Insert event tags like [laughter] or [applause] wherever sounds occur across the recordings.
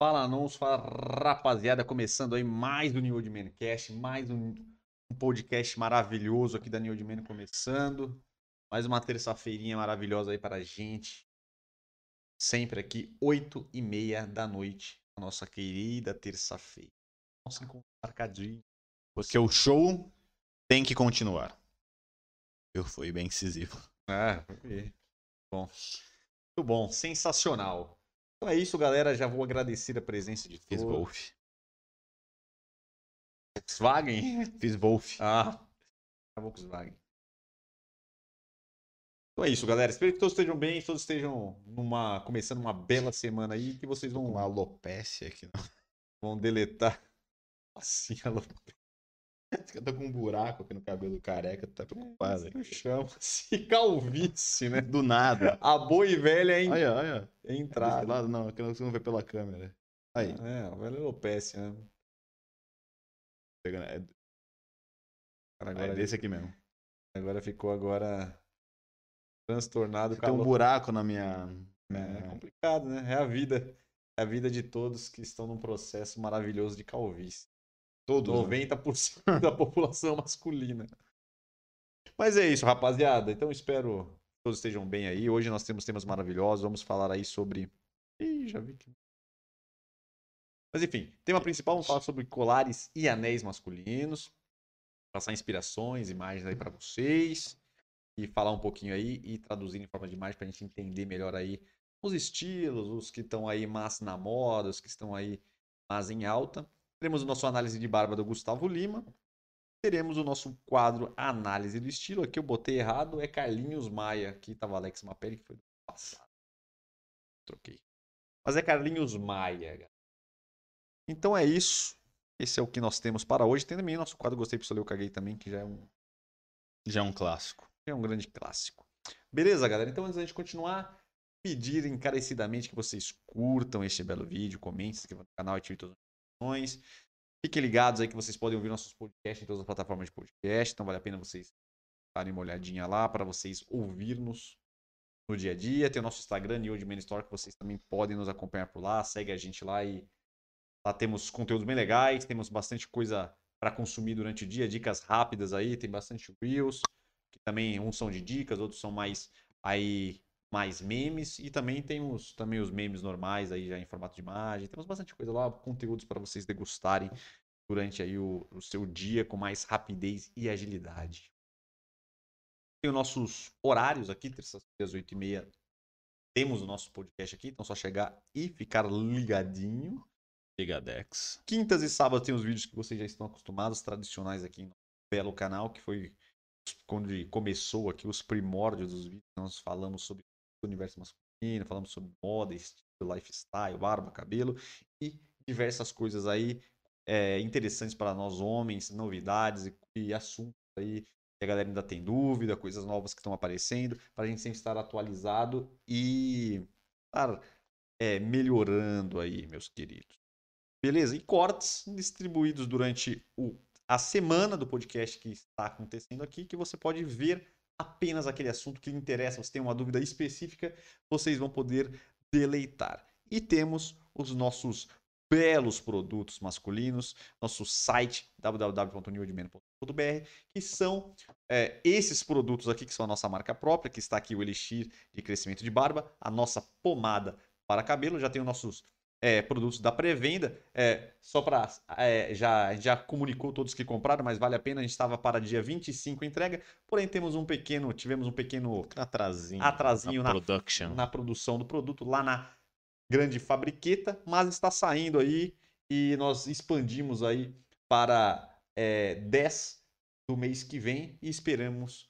Fala não, fala rapaziada, começando aí mais um New Old Man Cast, mais um, um podcast maravilhoso aqui da New Old Man começando. Mais uma terça-feirinha maravilhosa aí para a gente. Sempre aqui, 8 e meia da noite, a nossa querida terça-feira. Nosso encontro marcadinho. Porque o show tem que continuar. Eu fui bem incisivo. Ah, foi bom. Muito bom, sensacional. Então é isso, galera. Já vou agradecer a presença de Fiz todos. Wolf. Volkswagen? [laughs] Fiz Wolf. Ah, a Volkswagen. Então é isso, galera. Espero que todos estejam bem, todos estejam numa, começando uma bela semana aí, que vocês vão, Uma aqui. Não. vão deletar. Assim, [laughs] alô. Eu tô com um buraco aqui no cabelo careca, tu tá preocupado. Eu chamo assim, calvície, né? Do nada. A boa e velha en- Olha, olha. Desse entrada. lado não, aqui você não vê pela câmera. Aí, É, a velha alopecia, né? pegando. É, Cara, é agora, desse aqui mesmo. agora ficou agora transtornado Tem um buraco na minha. É minha- complicado, né? É a vida. É a vida de todos que estão num processo maravilhoso de calvície. Todos. né? 90% da [laughs] população masculina. Mas é isso, rapaziada. Então espero que todos estejam bem aí. Hoje nós temos temas maravilhosos. Vamos falar aí sobre. Ih, já vi que. Mas enfim, tema principal, vamos falar sobre colares e anéis masculinos. Passar inspirações, imagens aí pra vocês. E falar um pouquinho aí e traduzir em forma de imagem pra gente entender melhor aí os estilos, os que estão aí mais na moda, os que estão aí mais em alta. Teremos o nosso análise de barba do Gustavo Lima. Teremos o nosso quadro Análise do Estilo. Aqui eu botei errado, é Carlinhos Maia. Aqui tava Alex Mapelli, que foi do passado. Troquei. Mas é Carlinhos Maia. Então é isso. Esse é o que nós temos para hoje. Tem também o nosso quadro Gostei Pessoal Eu Caguei também, que já é um, Já é um clássico. é um grande clássico. Beleza, galera? Então antes da gente continuar, pedir encarecidamente que vocês curtam este belo vídeo, comentem, se inscrevam no canal, ativem todas notificações. Fiquem ligados aí que vocês podem ouvir nossos podcasts em todas as plataformas de podcast, então vale a pena vocês darem uma olhadinha lá para vocês ouvir-nos no dia a dia. Tem o nosso Instagram, New Man Store, que vocês também podem nos acompanhar por lá. Segue a gente lá e lá temos conteúdos bem legais, temos bastante coisa para consumir durante o dia, dicas rápidas aí, tem bastante reels, que também uns são de dicas, outros são mais aí mais memes e também temos também os memes normais aí já em formato de imagem. Temos bastante coisa lá, conteúdos para vocês degustarem durante aí o, o seu dia com mais rapidez e agilidade. Tem os nossos horários aqui, terças-feiras, 8h30. Temos o nosso podcast aqui, então é só chegar e ficar ligadinho. Gigadex. Quintas e sábados tem os vídeos que vocês já estão acostumados, tradicionais aqui no belo canal, que foi quando começou aqui os primórdios dos vídeos. Nós falamos sobre universo masculino, falamos sobre moda, estilo, lifestyle, barba, cabelo e diversas coisas aí é, interessantes para nós homens, novidades e, e assuntos aí que a galera ainda tem dúvida, coisas novas que estão aparecendo, para a gente sempre estar atualizado e estar é, melhorando aí, meus queridos. Beleza? E cortes distribuídos durante o, a semana do podcast que está acontecendo aqui, que você pode ver apenas aquele assunto que lhe interessa. Você tem uma dúvida específica, vocês vão poder deleitar. E temos os nossos belos produtos masculinos, nosso site www.newedman.br, que são é, esses produtos aqui, que são a nossa marca própria, que está aqui o Elixir de crescimento de barba, a nossa pomada para cabelo, já tem os nossos é, produtos da pré-venda. É, só para. já, a gente já comunicou todos que compraram, mas vale a pena. A gente estava para dia 25 entrega. Porém, temos um pequeno. Tivemos um pequeno Atrasinho. atrasinho na na, na produção do produto lá na grande fabriqueta, mas está saindo aí e nós expandimos aí para é, 10 do mês que vem e esperamos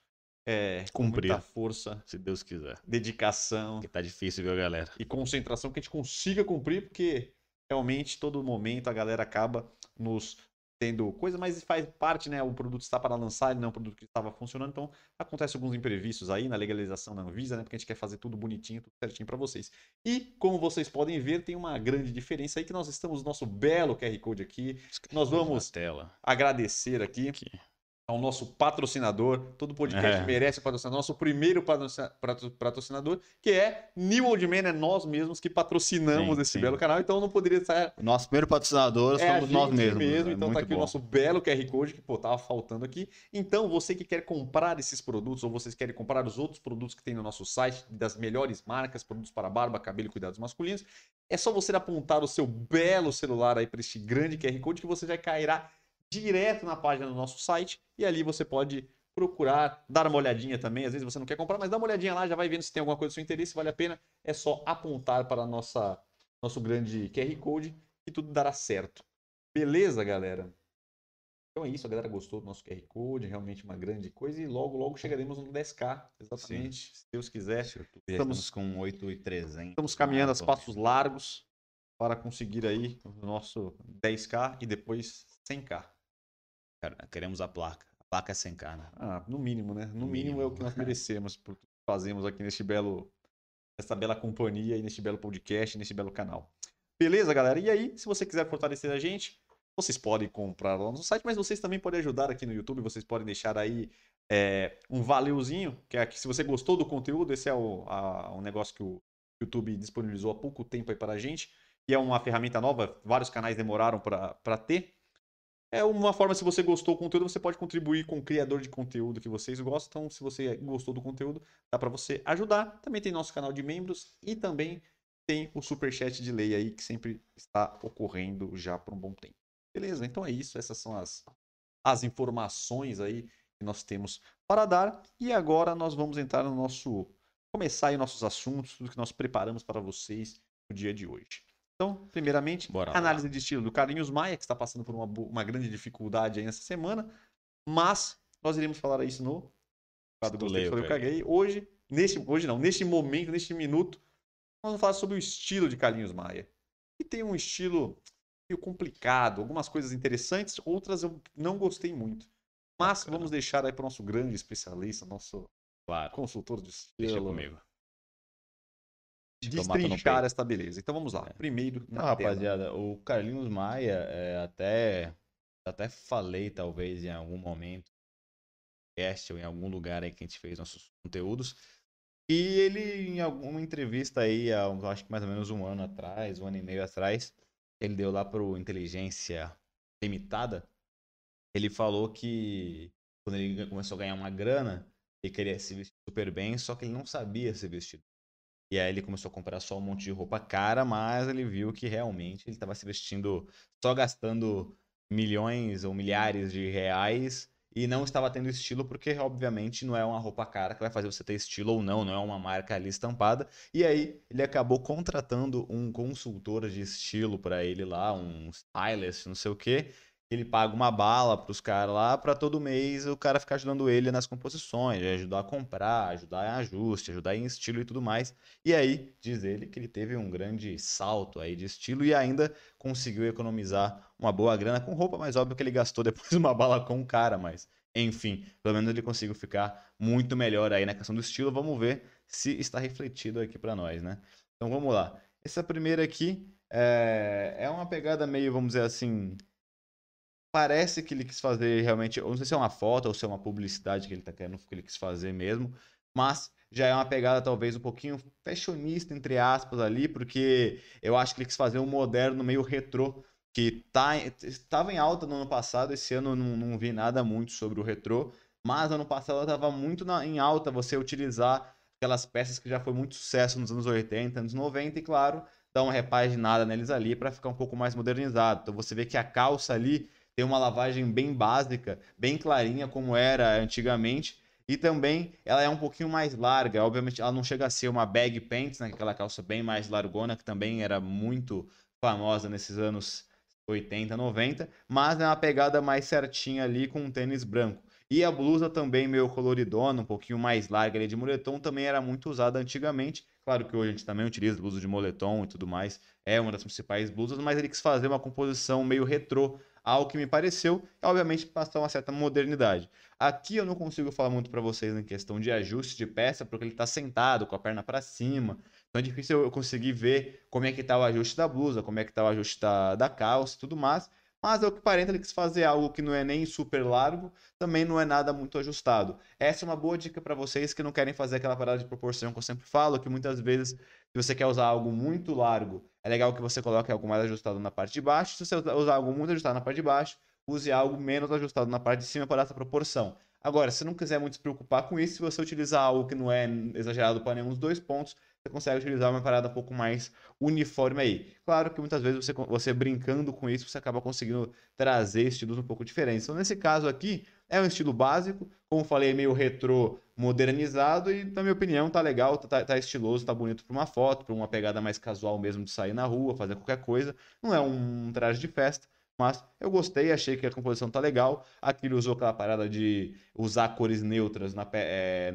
é, com Cumprir. muita força, Se Deus quiser. dedicação Porque tá difícil, viu, galera? e concentração que a gente consiga cumprir, porque realmente todo momento a galera acaba nos tendo coisa, mas faz parte, né? O produto está para lançar, ele não é um produto que estava funcionando, então acontece alguns imprevistos aí na legalização da Anvisa, né? Porque a gente quer fazer tudo bonitinho, tudo certinho para vocês. E como vocês podem ver, tem uma grande diferença aí que nós estamos no nosso belo QR Code aqui. Nós vamos agradecer aqui Aqui. Ao nosso patrocinador. Todo podcast É. merece patrocinador. Nosso primeiro patrocina- patro- patrocinador, que é New Old Man, é nós mesmos que patrocinamos Sim, esse sim. belo canal, então não poderia estar O nosso primeiro patrocinador é somos nós mesmos. mesmo, é então tá aqui o bom. nosso belo QR Code que, pô, tava faltando aqui. Então, você que quer comprar esses produtos ou vocês querem comprar os outros produtos que tem no nosso site, das melhores marcas, produtos para barba, cabelo e cuidados masculinos, é só você apontar o seu belo celular aí para este grande QR Code que você já cairá direto na página do nosso site e ali você pode procurar, dar uma olhadinha também. Às vezes você não quer comprar, mas dá uma olhadinha lá, já vai vendo se tem alguma coisa do seu interesse, vale a pena. É só apontar para a nossa nosso grande QR Code e tudo dará certo. Beleza, galera? Então é isso, a galera gostou do nosso QR Code, realmente uma grande coisa e logo logo chegaremos no 10k, exatamente, se Deus quiser. Estamos Estamos- com 8,300. Estamos caminhando a mais ou passos largos para conseguir aí o nosso 10k e depois 100k. Cara, Queremos a placa. A placa é 100k, né? Ah, no mínimo, né? No, No mínimo, é o mínimo. que nós merecemos por tudo que fazemos aqui neste belo, nesta bela companhia e neste belo podcast, neste belo canal. Beleza, galera? E aí, se você quiser fortalecer a gente, vocês podem comprar lá no site, mas vocês também podem ajudar aqui no YouTube, vocês podem deixar aí é, um valeuzinho, que é que se você gostou do conteúdo, esse é o, a- um negócio que o YouTube disponibilizou há pouco tempo aí para a gente, e é uma ferramenta nova, vários canais demoraram para ter. É uma forma, se você gostou do conteúdo, você pode contribuir com o criador de conteúdo que vocês gostam. Então, se você gostou do conteúdo, dá para você ajudar. Também tem nosso canal de membros e também tem o superchat de lei aí, que sempre está ocorrendo já por um bom tempo. Beleza? Então é isso. Essas são as, as informações aí que nós temos para dar. E agora nós vamos entrar no nosso. Começar aí nossos assuntos, tudo que nós preparamos para vocês no dia de hoje. Então, primeiramente, análise de estilo do Carlinhos Maia, que está passando por uma, uma grande dificuldade aí nessa semana. Mas nós iremos falar isso no quadro Gostei, eu eu caguei. Hoje, neste, hoje não, neste momento, neste minuto, nós vamos falar sobre o estilo de Carlinhos Maia. Que tem um estilo meio complicado, algumas coisas interessantes, outras eu não gostei muito. Mas Bacana. vamos deixar aí para o nosso grande especialista, nosso Claro. consultor de estilo, Deixa comigo. Destrinchar esta beleza. Então vamos lá. É. Primeiro, na tela. rapaziada, o Carlinhos Maia, é, até, até falei, talvez, em algum momento, ou em algum lugar aí que a gente fez nossos conteúdos, e ele, em alguma entrevista aí, há, acho que mais ou menos um ano atrás, um ano e meio atrás, ele deu lá pro Inteligência Limitada, ele falou que quando ele começou a ganhar uma grana, ele queria se vestir super bem, só que ele não sabia se vestir e aí ele começou a comprar só um monte de roupa cara, mas ele viu que realmente ele estava se vestindo só gastando milhões ou milhares de reais e não estava tendo estilo porque obviamente não é uma roupa cara que vai fazer você ter estilo ou não, não é uma marca ali estampada. E aí ele acabou contratando um consultor de estilo para ele lá, um stylist, não sei o quê. Ele paga uma bala pros caras lá para todo mês o cara ficar ajudando ele nas composições, ajudar a comprar, ajudar em ajuste, ajudar em estilo e tudo mais. E aí, diz ele que ele teve um grande salto aí de estilo e ainda conseguiu economizar uma boa grana com roupa, mas óbvio que ele gastou [laughs] depois uma bala com o cara, mas enfim, pelo menos ele conseguiu ficar muito melhor aí na questão do estilo. Vamos ver se está refletido aqui para nós, né? Então vamos lá. Essa primeira aqui é, é uma pegada meio, vamos dizer assim, parece que ele quis fazer realmente, não sei se é uma foto ou se é uma publicidade que ele tá querendo, que ele quis fazer mesmo, mas já é uma pegada talvez um pouquinho fashionista, entre aspas, ali, porque eu acho que ele quis fazer um moderno meio retrô, que tá, estava em alta no ano passado, esse ano eu não, não vi nada muito sobre o retrô, mas ano passado estava muito na- em alta você utilizar aquelas peças que já foi muito sucesso nos anos 80, anos 90, e claro, dar uma repaginada neles ali para ficar um pouco mais modernizado. Então você vê que a calça ali tem uma lavagem bem básica, bem clarinha como era antigamente, e também ela é um pouquinho mais larga. Obviamente ela não chega a ser uma bag pants, né, aquela calça bem mais largona que também era muito famosa nesses anos 80, 90, mas é uma pegada mais certinha ali com um tênis branco. E a blusa também meio coloridona, um pouquinho mais larga ali de moletom, também era muito usada antigamente. Claro que hoje a gente também utiliza blusa de moletom e tudo mais, é uma das principais blusas, mas ele quis fazer uma composição meio retrô, ao que me pareceu, e obviamente passar uma certa modernidade. Aqui eu não consigo falar muito para vocês em questão de ajuste de peça, porque ele está sentado com a perna para cima, então é difícil eu conseguir ver como é que tá o ajuste da blusa, como é que tá o ajuste da, da calça e tudo mais, Mas é o que parenta, ele quis fazer algo que não é nem super largo, também não é nada muito ajustado. Essa é uma boa dica para vocês que não querem fazer aquela parada de proporção que eu sempre falo, que muitas vezes, se você quer usar algo muito largo, é legal que você coloque algo mais ajustado na parte de baixo. Se você usar algo muito ajustado na parte de baixo, use algo menos ajustado na parte de cima para essa proporção. Agora, se não quiser muito se preocupar com isso, se você utilizar algo que não é exagerado para nenhum dos dois pontos, você consegue utilizar uma parada um pouco mais uniforme aí. Claro que muitas vezes você, você brincando com isso, você acaba conseguindo trazer estilos um pouco diferentes. Então, nesse caso aqui, é um estilo básico, como falei, meio retrô modernizado e, na minha opinião, tá legal, tá, tá estiloso, tá bonito para uma foto, para uma pegada mais casual mesmo de sair na rua, fazer qualquer coisa. Não é um traje de festa, mas eu gostei, achei que a composição tá legal. Aqui ele usou aquela parada de usar cores neutras na, é,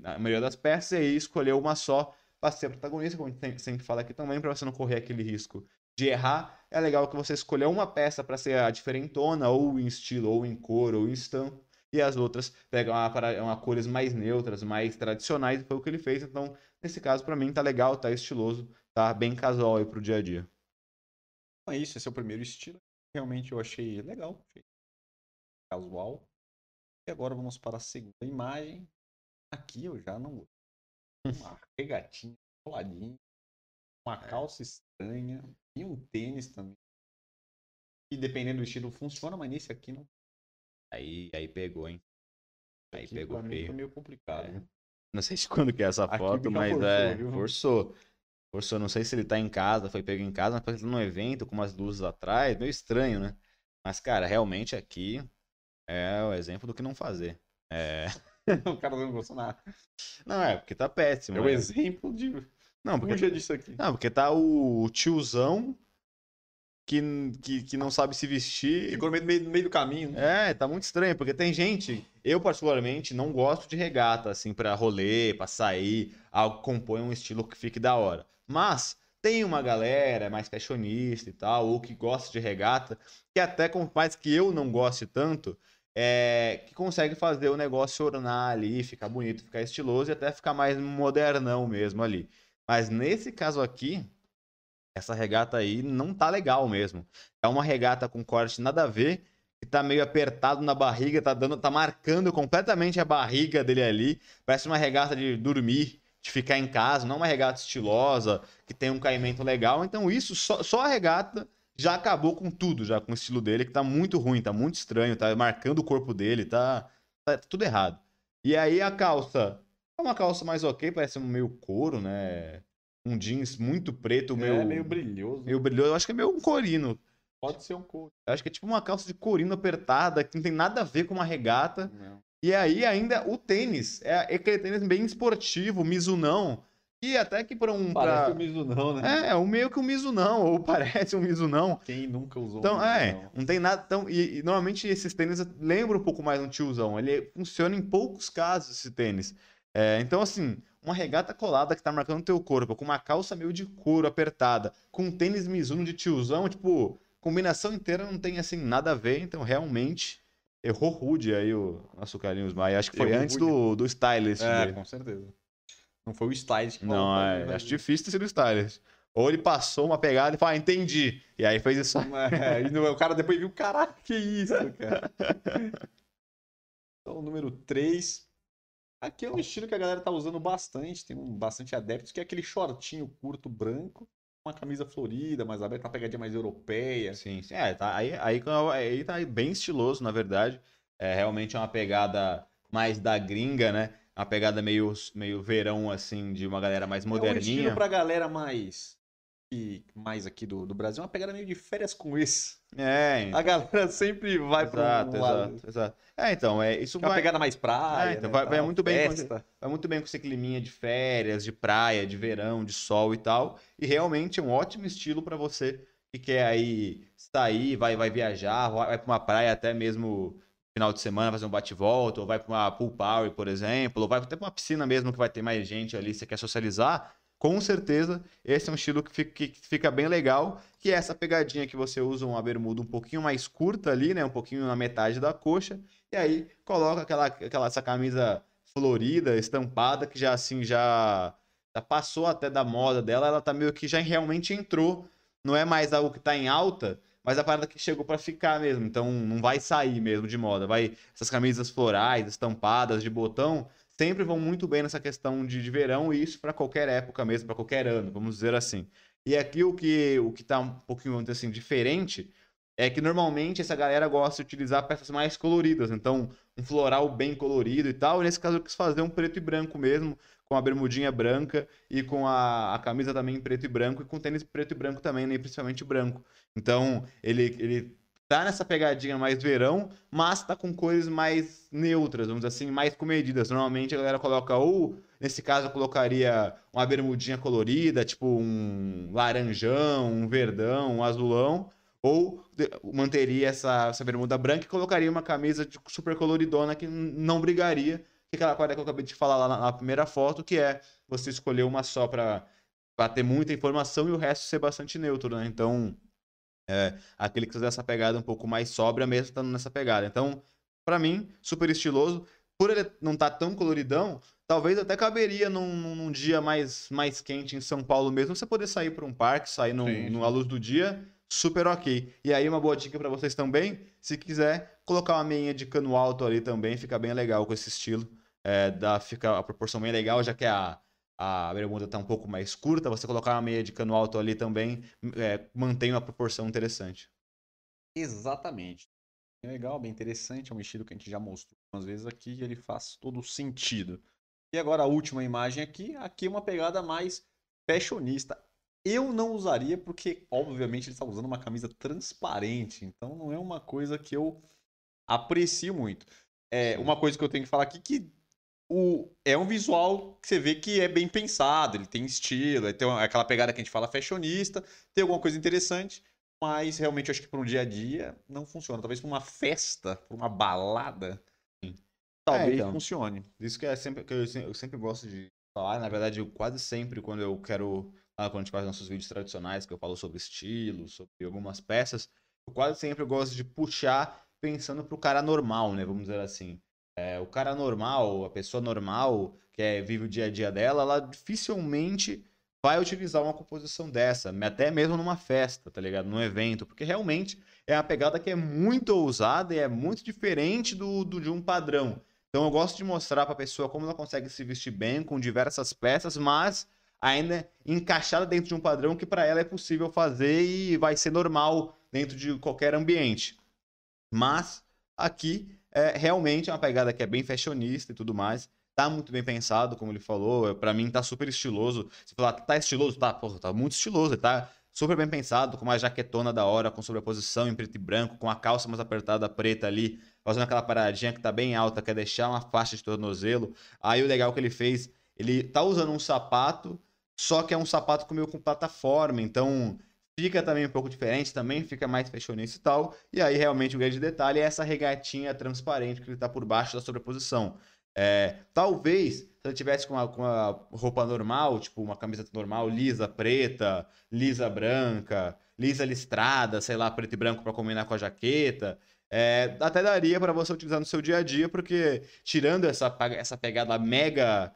na maioria das peças e aí escolheu uma só para ser a protagonista, como a gente sempre fala aqui também, para você não correr aquele risco de errar. É legal que você escolha uma peça para ser a diferentona, ou em estilo, ou em cor, ou em estampo, e as outras pegam uma, uma cores mais neutras, mais tradicionais, foi o que ele fez. Então, nesse caso, para mim, tá legal, tá estiloso, tá bem casual aí pro dia a dia. Então é isso, esse é o primeiro estilo realmente eu achei legal, achei casual. E agora vamos para a segunda imagem. Aqui eu já não [laughs] Uma regatinha coladinha, uma é. calça estranha e um tênis também. E dependendo do estilo funciona, mas nesse aqui não. Aí, aí pegou, hein? Aí aqui pegou feio. Foi meio complicado. É. Não sei de quando que é essa foto, mas forçou, é, viu? forçou. Forçou, não sei se ele tá em casa, foi pego em casa, mas parece que tá num evento com umas luzes atrás, meio estranho, né? Mas, cara, realmente aqui é o exemplo do que não fazer. É. [laughs] o cara não gostou nada. Não, é, porque tá péssimo. É o é. exemplo de. Não, porque. Fuja disso aqui. Não, porque tá o tiozão que, que, que não sabe se vestir. Ficou no meio, no meio do caminho. Né? É, tá muito estranho, porque tem gente. Eu, particularmente, não gosto de regata, assim, pra rolê, pra sair, algo que compõe um estilo que fique da hora. Mas tem uma galera mais fashionista e tal, ou que gosta de regata, que até com mais que eu não goste tanto, é, que consegue fazer o negócio ornar ali, ficar bonito, ficar estiloso e até ficar mais modernão mesmo ali. Mas nesse caso aqui, essa regata aí não tá legal mesmo. É uma regata com corte nada a ver, que tá meio apertado na barriga, tá dando, tá marcando completamente a barriga dele ali. Parece uma regata de dormir de ficar em casa, não uma regata estilosa, que tem um caimento legal. Então, isso, só, só a regata já acabou com tudo, já com o estilo dele, que tá muito ruim, tá muito estranho, tá marcando o corpo dele, tá, tá tudo errado. E aí a calça é uma calça mais ok, parece um meio couro, né? Um jeans muito preto, é, meio. meio brilhoso. Meio brilhoso, eu acho que é meio um corino. Pode ser um couro. Eu acho que é tipo uma calça de corino apertada, que não tem nada a ver com uma regata. Não. E aí ainda o tênis, é, é aquele tênis bem esportivo, Mizunão, e até que para um... Parece pra... um Mizunão, né? É, um meio que um Mizunão, ou [laughs] parece um Mizunão. Quem nunca usou então, um É, não tem nada tão... E, e, normalmente esses tênis lembram um pouco mais um tiozão, ele funciona em poucos casos esse tênis. É, então assim, uma regata colada que tá marcando teu corpo, com uma calça meio de couro apertada, com um tênis Mizuno de tiozão, tipo, combinação inteira não tem assim nada a ver, então realmente Errou rude aí o nosso Carlinhos Maia. Acho que foi Errou antes do, do Stylist. É, dele. com certeza. Não foi o Stylist que Não, é, acho difícil ter sido o Stylist. Ou ele passou uma pegada e falou, ah, entendi. E aí fez isso. É, e o cara depois viu, caraca, que isso, cara. então, número 3. Aqui é um estilo que a galera tá usando bastante, tem um, bastante adeptos, que é aquele shortinho curto branco uma camisa florida, mais aberta, uma pegadinha mais europeia. Sim, sim. É, tá, aí, aí, aí tá bem estiloso, na verdade. É realmente é uma pegada mais da gringa, né? Uma pegada meio, meio verão, assim, de uma galera mais moderninha. É um estilo pra galera mais e mais aqui do, do Brasil, uma pegada meio de férias com esse. É. Então. A galera sempre vai exato, para um lado. Exato, exato. É, então, é, isso vai... Uma pegada mais praia, é, então, né, vai, vai muito bem com, vai muito bem com esse climinha de férias, de praia, de verão, de sol e tal. E realmente é um ótimo estilo para você que quer aí sair, vai, vai viajar, vai para uma praia até mesmo final de semana fazer um bate-volta, ou vai para uma pool party, por exemplo, ou vai até para uma piscina mesmo que vai ter mais gente ali, você quer socializar com certeza, esse é um estilo que fica, bem legal, que é essa pegadinha que você usa uma bermuda um pouquinho mais curta ali, né? Um pouquinho na metade da coxa, e aí coloca aquela, aquela essa camisa florida, estampada, que já assim, já, já passou até da moda dela, ela tá meio que já realmente entrou. Não é mais algo que tá em alta, mas a parada que chegou para ficar mesmo. Então não vai sair mesmo de moda. Vai essas camisas florais, estampadas de botão, sempre vão muito bem nessa questão de, de verão e isso para qualquer época mesmo, para qualquer ano, vamos dizer assim. E aqui o que o que tá um pouquinho assim diferente é que normalmente essa galera gosta de utilizar peças mais coloridas, então um floral bem colorido e tal. E nesse caso eu quis fazer um preto e branco mesmo, com a bermudinha branca e com a, a camisa também em preto e branco e com tênis preto e branco também, né, principalmente branco. Então ele, ele tá nessa pegadinha mais verão, mas tá com cores mais neutras, vamos dizer assim, mais comedidas. Normalmente a galera coloca ou, nesse caso, eu colocaria uma bermudinha colorida, tipo um laranjão, um verdão, um azulão, ou manteria essa, essa bermuda branca e colocaria uma camisa de super coloridona que não brigaria. Que aquela coisa que eu acabei de falar lá na, na primeira foto, que é você escolher uma só para ter muita informação e o resto ser bastante neutro, né? Então, é, aquele que fazer essa pegada um pouco mais sóbria mesmo estando nessa pegada. Então, para mim, super estiloso. Por ele não estar tá tão coloridão, talvez até caberia num, num, dia mais, mais quente em São Paulo mesmo, você poder sair para um parque, sair sim. numa luz do dia super ok. E aí, uma boa dica para vocês também, se quiser, colocar uma meinha de cano alto ali também, fica bem legal com esse estilo. É, dá, fica a proporção bem legal, já que a, a bermuda tá um pouco mais curta, você colocar uma meia de cano alto ali também é, mantém uma proporção interessante. Exatamente. Bem legal, bem interessante, é um estilo que a gente já mostrou algumas vezes aqui e ele faz todo sentido. E agora a última imagem aqui, aqui é uma pegada mais fashionista. Eu não usaria porque, obviamente, ele está usando uma camisa transparente. Então não é uma coisa que eu aprecio muito. É uma coisa que eu tenho que falar aqui que o, é um visual que você vê que é bem pensado, ele tem estilo, ele tem aquela pegada que a gente fala fashionista, tem alguma coisa interessante, mas realmente eu acho que para um dia a dia não funciona. Talvez para uma festa, para uma balada, talvez é, então, funcione. Isso que é sempre que eu, eu sempre gosto de falar, na verdade, eu quase sempre quando eu quero ah, quando a gente faz nossos vídeos tradicionais, que eu falo sobre estilo, sobre algumas peças, eu quase sempre gosto de puxar pensando pro cara normal, né? Vamos dizer assim. É, o cara normal, a pessoa normal, que é, vive o dia a dia dela, ela dificilmente vai utilizar uma composição dessa, até mesmo numa festa, tá ligado? Num evento, porque realmente é uma pegada que é muito ousada e é muito diferente do, do de um padrão. Então eu gosto de mostrar para a pessoa como ela consegue se vestir bem com diversas peças, mas ainda encaixada dentro de um padrão que para ela é possível fazer e vai ser normal dentro de qualquer ambiente. Mas aqui é realmente uma pegada que é bem fashionista e tudo mais. Tá muito bem pensado, como ele falou. Para mim tá super estiloso. Você falar, tá estiloso? Tá, porra, tá muito estiloso. Tá super bem pensado, com uma jaquetona da hora, com sobreposição em preto e branco, com a calça mais apertada preta ali, fazendo aquela paradinha que tá bem alta, quer deixar uma faixa de tornozelo. Aí o legal que ele fez, ele tá usando um sapato só que é um sapato com meio com plataforma, então fica também um pouco diferente, também fica mais fashionista e tal. E aí realmente o grande detalhe é essa regatinha transparente que está por baixo da sobreposição. É, talvez se ele tivesse com uma, com uma roupa normal, tipo uma camiseta normal, lisa preta, lisa branca, lisa listrada, sei lá, preto e branco para combinar com a jaqueta, é, até daria para você utilizar no seu dia a dia, porque tirando essa, essa pegada mega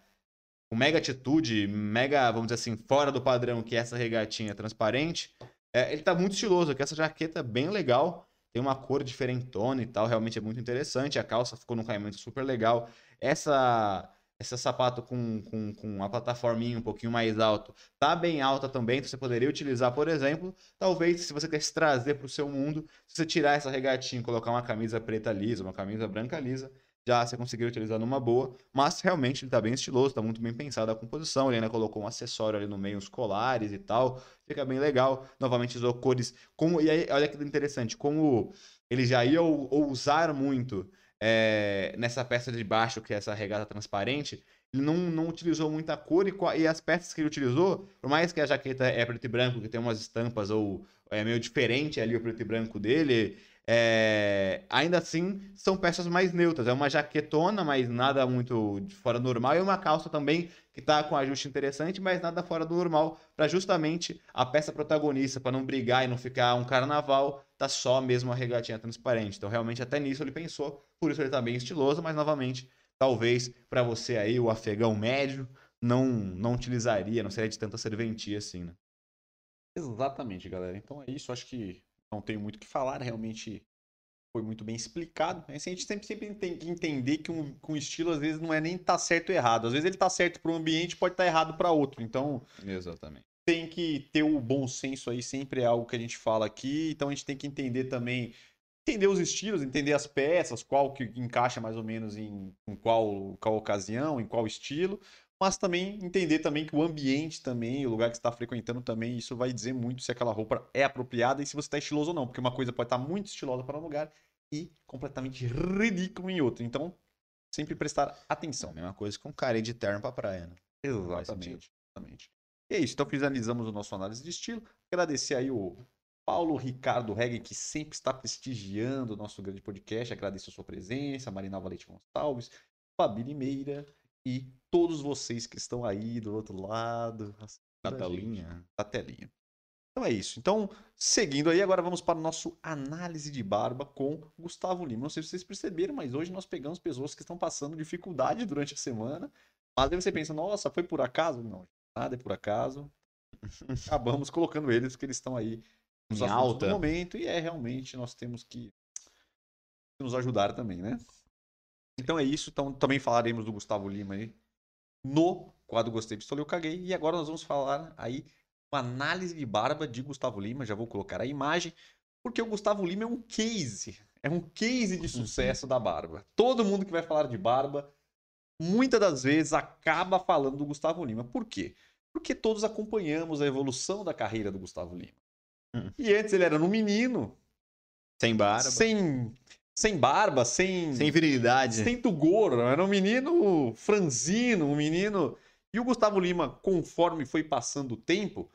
com mega atitude, mega, vamos dizer assim, fora do padrão que é essa regatinha transparente, é, ele tá muito estiloso, que essa jaqueta é bem legal, tem uma cor diferentona e tal, realmente é muito interessante, a calça ficou num caimento super legal. Essa esse sapato com, com, com uma plataforminha um pouquinho mais alto tá bem alta também, então você poderia utilizar, por exemplo, talvez se você quer trazer para o seu mundo, se você tirar essa regatinha e colocar uma camisa preta lisa, uma camisa branca lisa, já você conseguiu utilizar numa boa, mas realmente ele está bem estiloso, está muito bem pensado a composição, ele ainda colocou um acessório ali no meio, os colares e tal, fica bem legal, novamente usou cores, como, e aí olha que interessante, como ele já ia ousar muito é, nessa peça de baixo, que é essa regata transparente, ele não, não utilizou muita cor e, e, as peças que ele utilizou, por mais que a jaqueta é preto e branco, que tem umas estampas ou é meio diferente ali o preto e branco dele, é, ainda assim, são peças mais neutras. É uma jaquetona, mas nada muito fora do normal. E uma calça também que está com ajuste interessante, mas nada fora do normal. Para justamente a peça protagonista, para não brigar e não ficar um carnaval, tá só mesmo a regatinha transparente. Então, realmente, até nisso ele pensou. Por isso ele está bem estiloso, mas novamente, talvez para você aí, o afegão médio, não, não utilizaria, não seria de tanta serventia assim, né? Exatamente, galera. Então é isso. Acho que não tenho muito o que falar, realmente foi muito bem explicado. A gente sempre, sempre tem que entender que um, que um estilo, às vezes, não é nem tá certo ou errado. Às vezes ele tá certo para um ambiente, pode estar tá errado para outro. Então, Exatamente. tem que ter o bom senso aí, sempre é algo que a gente fala aqui. Então a gente tem que entender também, entender os estilos, entender as peças, qual que encaixa mais ou menos em, em qual, qual ocasião, em qual estilo. Mas também entender também que o ambiente também, o lugar que você está frequentando também, isso vai dizer muito se aquela roupa é apropriada e se você está estiloso ou não. Porque uma coisa pode estar tá muito estilosa para um lugar e completamente ridículo em outro. Então, sempre prestar atenção. É a mesma coisa com cara de terno pra praia, né? Exatamente. exatamente. E é isso. Então, finalizamos o nosso análise de estilo. Agradecer aí o Paulo Ricardo Reggen, que sempre está prestigiando o nosso grande podcast. Agradeço a sua presença, Marina Valente Gonçalves, Fabi Limeira e todos vocês que estão aí do outro lado. Da telinha. Da telinha. Então é isso. Então, seguindo aí, agora vamos para o nosso análise de barba com Gustavo Lima. Não sei se vocês perceberam, mas hoje nós pegamos pessoas que estão passando dificuldade durante a semana. Mas aí você pensa, nossa, foi por acaso? Não, nada é por acaso. [laughs] Acabamos colocando eles, porque eles estão aí em alta momento. E é realmente, nós temos que nos ajudar também, né? Então é isso. Então também falaremos do Gustavo Lima aí no quadro Gostei, Pistolei, Eu Caguei. E agora nós vamos falar aí uma análise de barba de Gustavo Lima. Já vou colocar a imagem, porque o Gustavo Lima é um case. É um case de sucesso da barba. Todo mundo que vai falar de barba, muitas das vezes acaba falando do Gustavo Lima. Por quê? Porque todos acompanhamos a evolução da carreira do Gustavo Lima. Hum. E antes ele era um menino. Sem barba. Sem sem barba, sem. Sem virilidade. Sem tugor. Era um menino franzino, um menino. E o Gustavo Lima, conforme foi passando o tempo,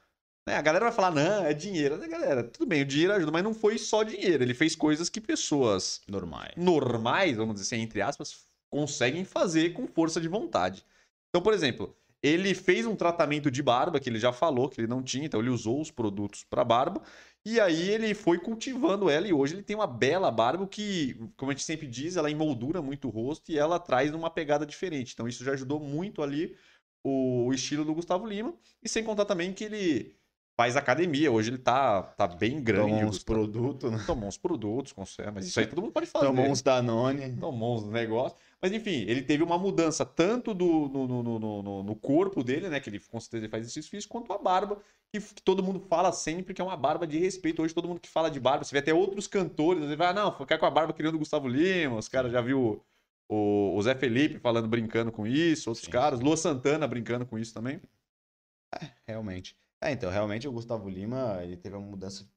né, a galera vai falar: não, é dinheiro. Né, galera, tudo bem, o dinheiro ajuda, mas não foi só dinheiro. Ele fez coisas que pessoas normais, normais vamos dizer assim, entre aspas, conseguem fazer com força de vontade. Então, por exemplo, ele fez um tratamento de barba, que ele já falou que ele não tinha, então ele usou os produtos para barba. E aí ele foi cultivando ela e hoje ele tem uma bela barba que, como a gente sempre diz, ela emoldura muito o rosto e ela traz uma pegada diferente. Então isso já ajudou muito ali o, estilo do Gustavo Lima. E sem contar também que ele faz academia. Hoje ele tá, tá bem grande. Tomou uns produtos, né? Tomou uns produtos. Mas isso aí [laughs] todo mundo pode fazer. Tomou uns Danone. Tomou uns negócios. Mas enfim, ele teve uma mudança tanto do, no, no, no, no, corpo dele, né? Que ele com certeza faz exercício físico, quanto a barba, que, que, todo mundo fala sempre que é uma barba de respeito. Hoje todo mundo que fala de barba, você vê até outros cantores, ele vai, ah, não, ficar com a barba criando o Gustavo Lima, os caras já viu o, o Zé Felipe falando, brincando com isso, outros Sim. caras, Lua Santana brincando com isso também. É, realmente. É, então, realmente o Gustavo Lima, ele teve uma mudança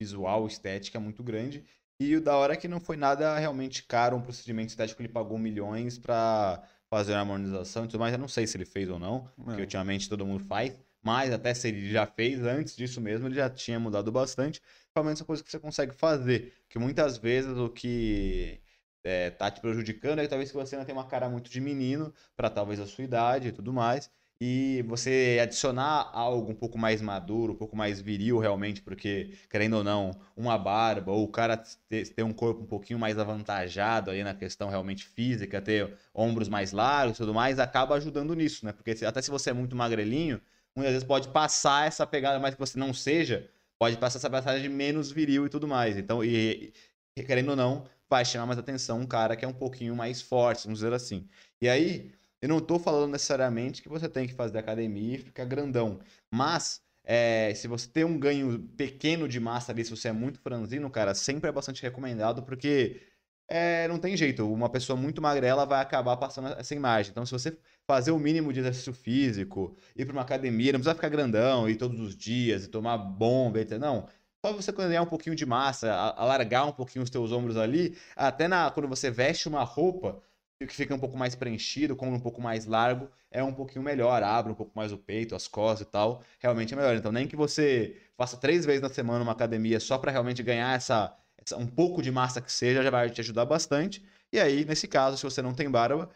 visual, estética muito grande. E o da hora é que não foi nada realmente caro, um procedimento estético, ele pagou milhões para fazer a harmonização e tudo mais. Eu não sei se ele fez ou não, é. porque ultimamente todo mundo faz. Mas até se ele já fez, antes disso mesmo, ele já tinha mudado bastante. Pelo menos é coisa que você consegue fazer. Que muitas vezes o que é, tá te prejudicando é que talvez você não tenha uma cara muito de menino, para talvez a sua idade e tudo mais e você adicionar algo um pouco mais maduro, um pouco mais viril realmente, porque, querendo ou não, uma barba, ou o cara ter, ter um corpo um pouquinho mais avantajado aí na questão realmente física, ter ombros mais largos e tudo mais, acaba ajudando nisso, né? Porque até se você é muito magrelinho, muitas vezes pode passar essa pegada, mais que você não seja, pode passar essa passagem menos viril e tudo mais. Então, e, e querendo ou não, vai chamar mais atenção um cara que é um pouquinho mais forte, vamos dizer assim. E aí eu não estou falando necessariamente que você tem que fazer academia e ficar grandão. Mas, é, se você tem um ganho pequeno de massa ali, se você é muito franzino, cara, sempre é bastante recomendado, porque é, não tem jeito. Uma pessoa muito magrela vai acabar passando essa imagem. Então, se você fazer o mínimo de exercício físico, ir para uma academia, não precisa ficar grandão, ir todos os dias e tomar bomba, etc. Não. Só você ganhar um pouquinho de massa, alargar um pouquinho os teus ombros ali, até na, quando você veste uma roupa, que fica um pouco mais preenchido, como um pouco mais largo, é um pouquinho melhor, abre um pouco mais o peito, as costas e tal, realmente é melhor. Então, nem que você faça três vezes na semana uma academia só para realmente ganhar essa, essa, um pouco de massa que seja, já vai te ajudar bastante. E aí, nesse caso, se você não tem barba,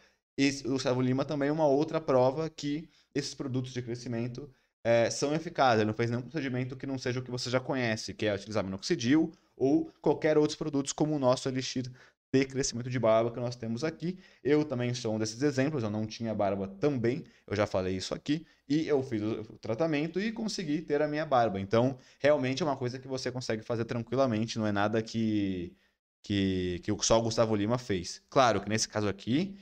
o Gustavo Lima também é uma outra prova que esses produtos de crescimento é, são eficazes. Ele não fez nenhum procedimento que não seja o que você já conhece, que é utilizar minoxidil ou qualquer outros produtos como o nosso Elixir ter crescimento de barba que nós temos aqui. Eu também sou um desses exemplos, eu não tinha barba também, eu já falei isso aqui, e eu fiz o tratamento e consegui ter a minha barba. Então, realmente é uma coisa que você consegue fazer tranquilamente, não é nada que que, que só o Gustavo Lima fez. Claro que nesse caso aqui,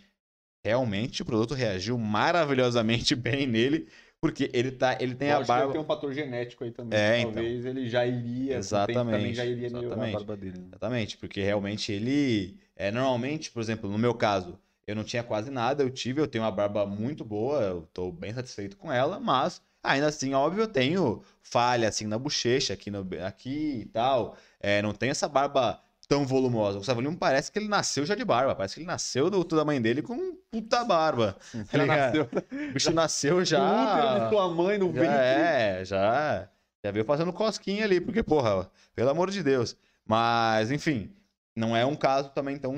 realmente o produto reagiu maravilhosamente [laughs] bem nele, porque ele tá, ele tem Eu a acho que barba. tem um fator genético aí também. É, então. Talvez ele já iria. o tempo Também Exatamente, já iria exatamente. barba dele. né? Exatamente, porque realmente ele. É, normalmente, por exemplo, no meu caso, eu não tinha quase nada, eu tive, eu tenho uma barba muito boa, eu tô bem satisfeito com ela, mas ainda assim, óbvio, eu tenho falha assim na bochecha, aqui, no, aqui e tal. É, não tem essa barba tão volumosa. O Gustavo Lima parece que ele nasceu já de barba, parece que ele nasceu do da mãe dele com puta barba. [laughs] Ela ligado? nasceu O bicho nasceu no [laughs] útero já. de tua mãe, no Já ventre. é, já. Já veio fazendo cosquinha ali, porque, porra, pelo amor de Deus. Mas, enfim, não é um caso também tão,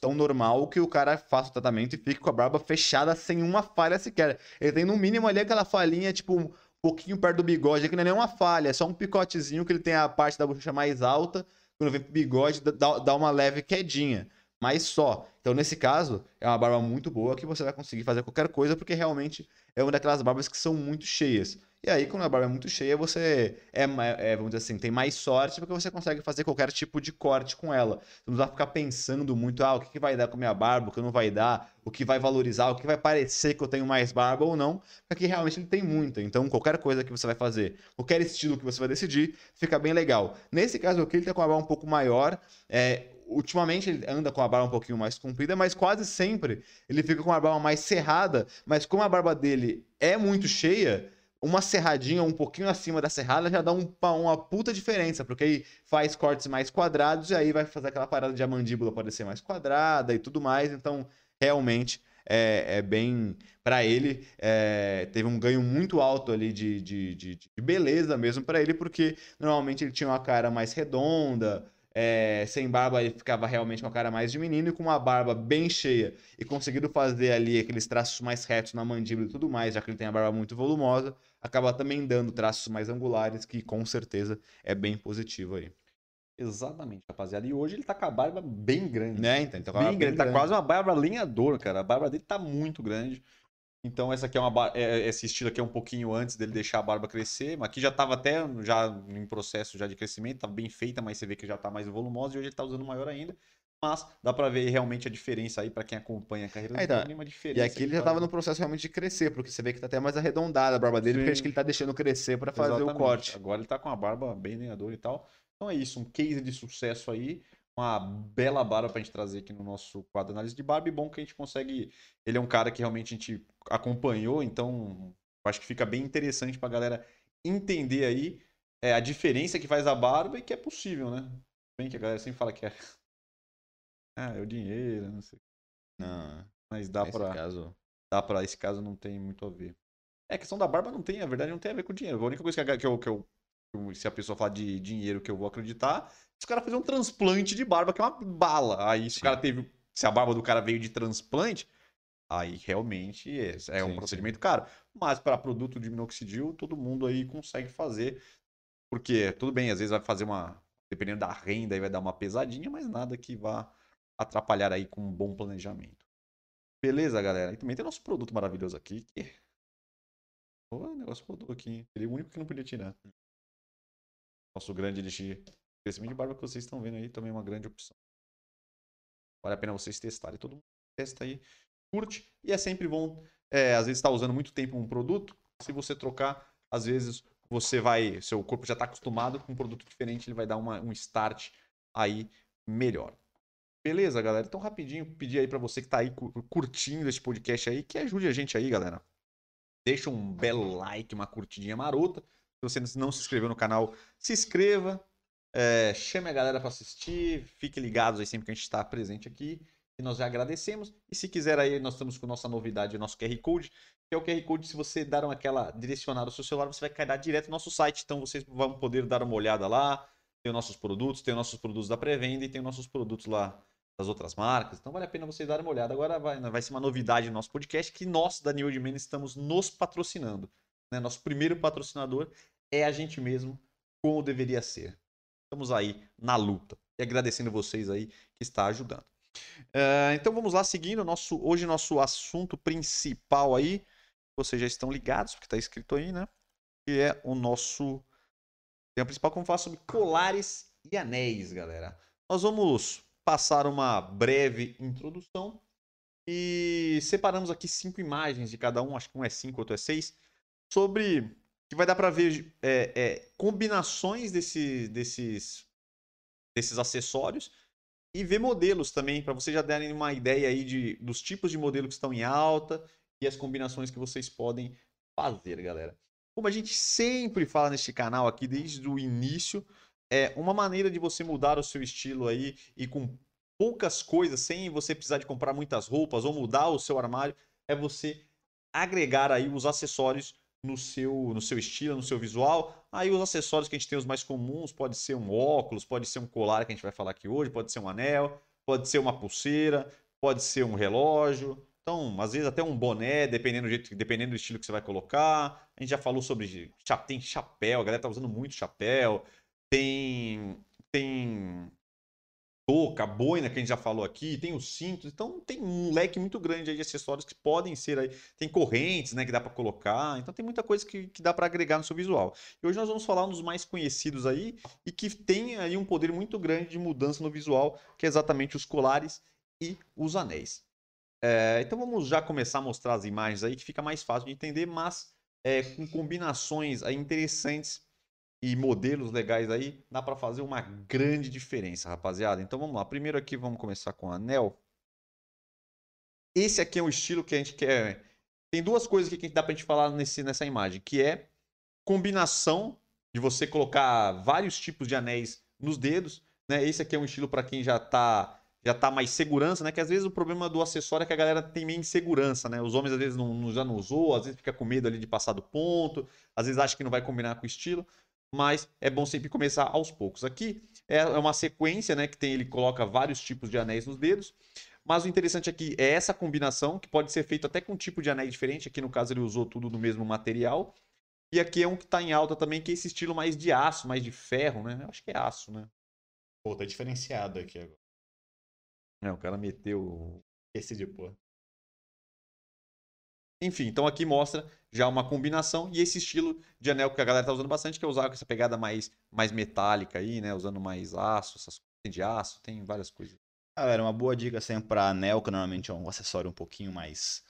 tão normal que o cara faça o tratamento e fique com a barba fechada sem uma falha sequer. Ele tem no mínimo ali aquela falhinha, tipo, um pouquinho perto do bigode, que não é nem uma falha, é só um picotezinho que ele tem a parte da bochecha mais alta. Quando vem pro bigode, dá, dá uma leve quedinha. Mas só. Então, nesse caso, é uma barba muito boa que você vai conseguir fazer qualquer coisa, porque realmente é uma daquelas barbas que são muito cheias. E aí, quando a barba é muito cheia, você é, é, vamos dizer assim, tem mais sorte porque você consegue fazer qualquer tipo de corte com ela. Você não vai ficar pensando muito, ah, o que, que vai dar com a minha barba, o que não vai dar, o que vai valorizar, o que vai parecer que eu tenho mais barba ou não, porque realmente ele tem muita. Então, qualquer coisa que você vai fazer, qualquer estilo que você vai decidir, fica bem legal. Nesse caso aqui, ele tá com a barba um pouco maior, é, Ultimamente ele anda com a barba um pouquinho mais comprida, mas quase sempre ele fica com a barba mais cerrada. Mas como a barba dele é muito cheia, uma serradinha um pouquinho acima da serrada já dá um, uma puta diferença, porque aí faz cortes mais quadrados e aí vai fazer aquela parada de a mandíbula parecer mais quadrada e tudo mais. Então, realmente é, é bem. Pra ele, é, teve um ganho muito alto ali de, de, de, de beleza mesmo pra ele, porque normalmente ele tinha uma cara mais redonda. É, sem barba ele ficava realmente com a cara mais de menino e com uma barba bem cheia e conseguindo fazer ali aqueles traços mais retos na mandíbula e tudo mais, já que ele tem a barba muito volumosa, acaba também dando traços mais angulares, que com certeza é bem positivo aí. Exatamente, rapaziada. E hoje ele tá com a barba bem grande. Né? Então, então bem grande. Tá quase uma barba lenhador, cara. A barba dele tá muito grande. Então essa aqui é uma bar... é- esse estilo aqui é um pouquinho antes dele deixar a barba crescer, mas aqui já tava até já em processo já de crescimento, tá bem feita, mas você vê que já tá mais volumosa e hoje ele tá usando maior ainda. Mas dá pra ver realmente a diferença aí pra quem acompanha a carreira Aí dele, tá. tem uma diferença. E aqui ele já que tava faz- no processo realmente de crescer, porque você vê que tá até mais arredondada a barba dele, Sim. porque acho que ele tá deixando crescer pra fazer o Exatamente. corte. Agora ele tá com a barba bem lenhadora e tal. Então é isso, um case de sucesso aí. Uma bela barba pra gente trazer aqui no nosso quadro análise de barba. E bom que a gente consegue. Ele é um cara que realmente a gente acompanhou, então acho que fica bem interessante pra galera entender aí é, a diferença que faz a barba e que é possível, né? Bem que a galera sempre fala que é. [laughs] Ah, é o dinheiro, não sei. Não, Mas dá nesse pra. caso. Dá pra, esse caso não tem muito a ver. É, a questão da barba não tem, na verdade, não tem a ver com dinheiro. A única coisa que eu- que eu- Se a pessoa falar de dinheiro que eu vou acreditar, se o cara fazer um transplante de barba, que é uma bala. Aí, se Sim. o cara teve. Se a barba do cara veio de transplante, aí realmente é, é um Sim, procedimento caro. Mas para produto de minoxidil, todo mundo aí consegue fazer. Porque, tudo bem, às vezes vai fazer uma. Dependendo da renda, aí vai dar uma pesadinha, mas nada que vá atrapalhar aí com um bom planejamento. Beleza, galera? E também tem nosso produto maravilhoso aqui, que. O negócio rodou aqui. hein? Ele é o único que não podia tirar. Nosso grande elixir. Crescimento de barba que vocês estão vendo aí também é uma grande opção. Vale a pena vocês testarem. Todo mundo testa aí, curte. E é sempre bom, é, às vezes, estar usando muito tempo um produto. Se você trocar, às vezes você vai. Seu corpo já está acostumado com um produto diferente, ele vai dar uma- um start aí melhor. Beleza, galera? Então, rapidinho, pedir aí pra você que tá aí cu- curtindo esse podcast aí, que ajude a gente aí, galera. Deixa um belo like, uma curtidinha marota. Se você não se inscreveu no canal, se inscreva. É, chame a galera pra assistir. Fique ligados aí sempre que a gente está presente aqui. E nós já agradecemos. E se quiser aí, nós estamos com nossa novidade, nosso QR Code. Que é o QR Code, se você dar aquela direcionada ao seu celular, você vai cair direto no nosso site. Então vocês vão poder dar uma olhada lá. Tem os nossos produtos, tem os nossos produtos da pré-venda e tem os nossos produtos lá das outras marcas. Então vale a pena vocês darem uma olhada. Agora vai, vai ser uma novidade no nosso podcast que nós, da New Old Man, estamos nos patrocinando. né? Nosso primeiro patrocinador é a gente mesmo, como deveria ser. Estamos aí na luta. E agradecendo vocês aí que está ajudando. Uh, então vamos lá, seguindo. Nosso, hoje, nosso assunto principal aí. Vocês já estão ligados, porque está escrito aí, né? Que é o nosso tema principal, como falar sobre colares e anéis, galera. Nós vamos passar uma breve introdução e separamos aqui cinco imagens de cada um, acho que um é cinco, outro é seis, sobre que vai dar para ver é, é, combinações desse, desses, desses acessórios e ver modelos também, para vocês já darem uma ideia aí de, dos tipos de modelo que estão em alta e as combinações que vocês podem fazer, galera. Como a gente sempre fala neste canal aqui desde o início, é uma maneira de você mudar o seu estilo aí e com poucas coisas, sem você precisar de comprar muitas roupas ou mudar o seu armário, é você agregar aí os acessórios no seu, no seu estilo, no seu visual. Aí os acessórios que a gente tem os mais comuns, pode ser um óculos, pode ser um colar que a gente vai falar aqui hoje, pode ser um anel, pode ser uma pulseira, pode ser um relógio. Então, às vezes até um boné, dependendo do jeito, dependendo do estilo que você vai colocar. A gente já falou sobre tem chapéu, a galera tá usando muito chapéu. Tem tem touca, boina, que a gente já falou aqui, tem os cintos, então tem um leque muito grande de acessórios que podem ser aí, tem correntes, né, que dá para colocar, então tem muita coisa que, que dá para agregar no seu visual. E hoje nós vamos falar um dos mais conhecidos aí e que tem aí um poder muito grande de mudança no visual, que é exatamente os colares e os anéis. É, então vamos já começar a mostrar as imagens aí, que fica mais fácil de entender, mas é, com combinações aí interessantes e modelos legais aí, dá para fazer uma grande diferença, rapaziada. Então vamos lá. Primeiro aqui vamos começar com anel. Esse aqui é um estilo que a gente quer. Tem duas coisas que dá pra gente falar nesse, nessa imagem, que é combinação de você colocar vários tipos de anéis nos dedos, né? Esse aqui é um estilo para quem já tá já tá mais segurança, né? Que às vezes o problema do acessório é que a galera tem meio insegurança, né? Os homens às vezes não, não já não usou, às vezes fica com medo ali de passar do ponto, às vezes acha que não vai combinar com o estilo mas é bom sempre começar aos poucos. Aqui é, é uma sequência, né, que tem ele coloca vários tipos de anéis nos dedos. Mas o interessante aqui é essa combinação, que pode ser feito até com um tipo de anéis diferente. Aqui no caso ele usou tudo do mesmo material. E aqui é um que está em alta também, que é esse estilo mais de aço, mais de ferro, né? Eu acho que é aço, né? Pô, tá diferenciado aqui agora. É, o cara meteu. Esse de pô. Enfim, então aqui mostra já uma combinação e esse estilo de anel que a galera tá usando bastante, que é usar com essa pegada mais, mais metálica aí, né? Usando mais aço, essas coisas de aço, tem várias coisas. Galera, uma boa dica sempre para anel, que normalmente é um acessório um pouquinho mais.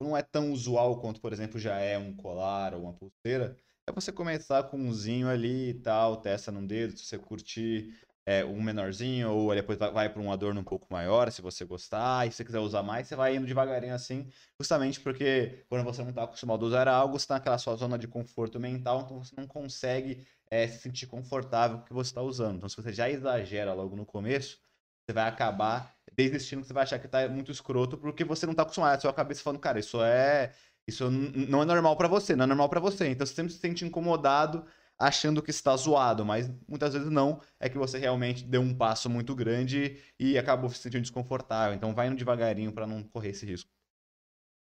Não é tão usual quanto, por exemplo, já é um colar ou uma pulseira. É você começar com umzinho ali e tal, testa num dedo, se você curtir é, um menorzinho, ou depois vai para um adorno um pouco maior, se você gostar, e se você quiser usar mais, você vai indo devagarinho assim, justamente porque quando você não está acostumado a usar algo, você está naquela sua zona de conforto mental, então você não consegue é, se sentir confortável com o que você está usando. Então, se você já exagera logo no começo, você vai acabar desistindo você vai achar que está muito escroto, porque você não está acostumado, a sua cabeça falando, cara, isso é. Isso não é normal para você, não é normal para você. Então você sempre se sente incomodado achando que está zoado, mas muitas vezes não, é que você realmente deu um passo muito grande e acabou se sentindo desconfortável. Então vai indo devagarinho para não correr esse risco.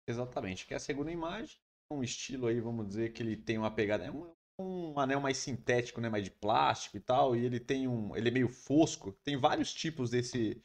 Exatamente, que é a segunda imagem, um estilo aí, vamos dizer que ele tem uma pegada, é um, um anel mais sintético, né, mais de plástico e tal, e ele tem um, ele é meio fosco, tem vários tipos desse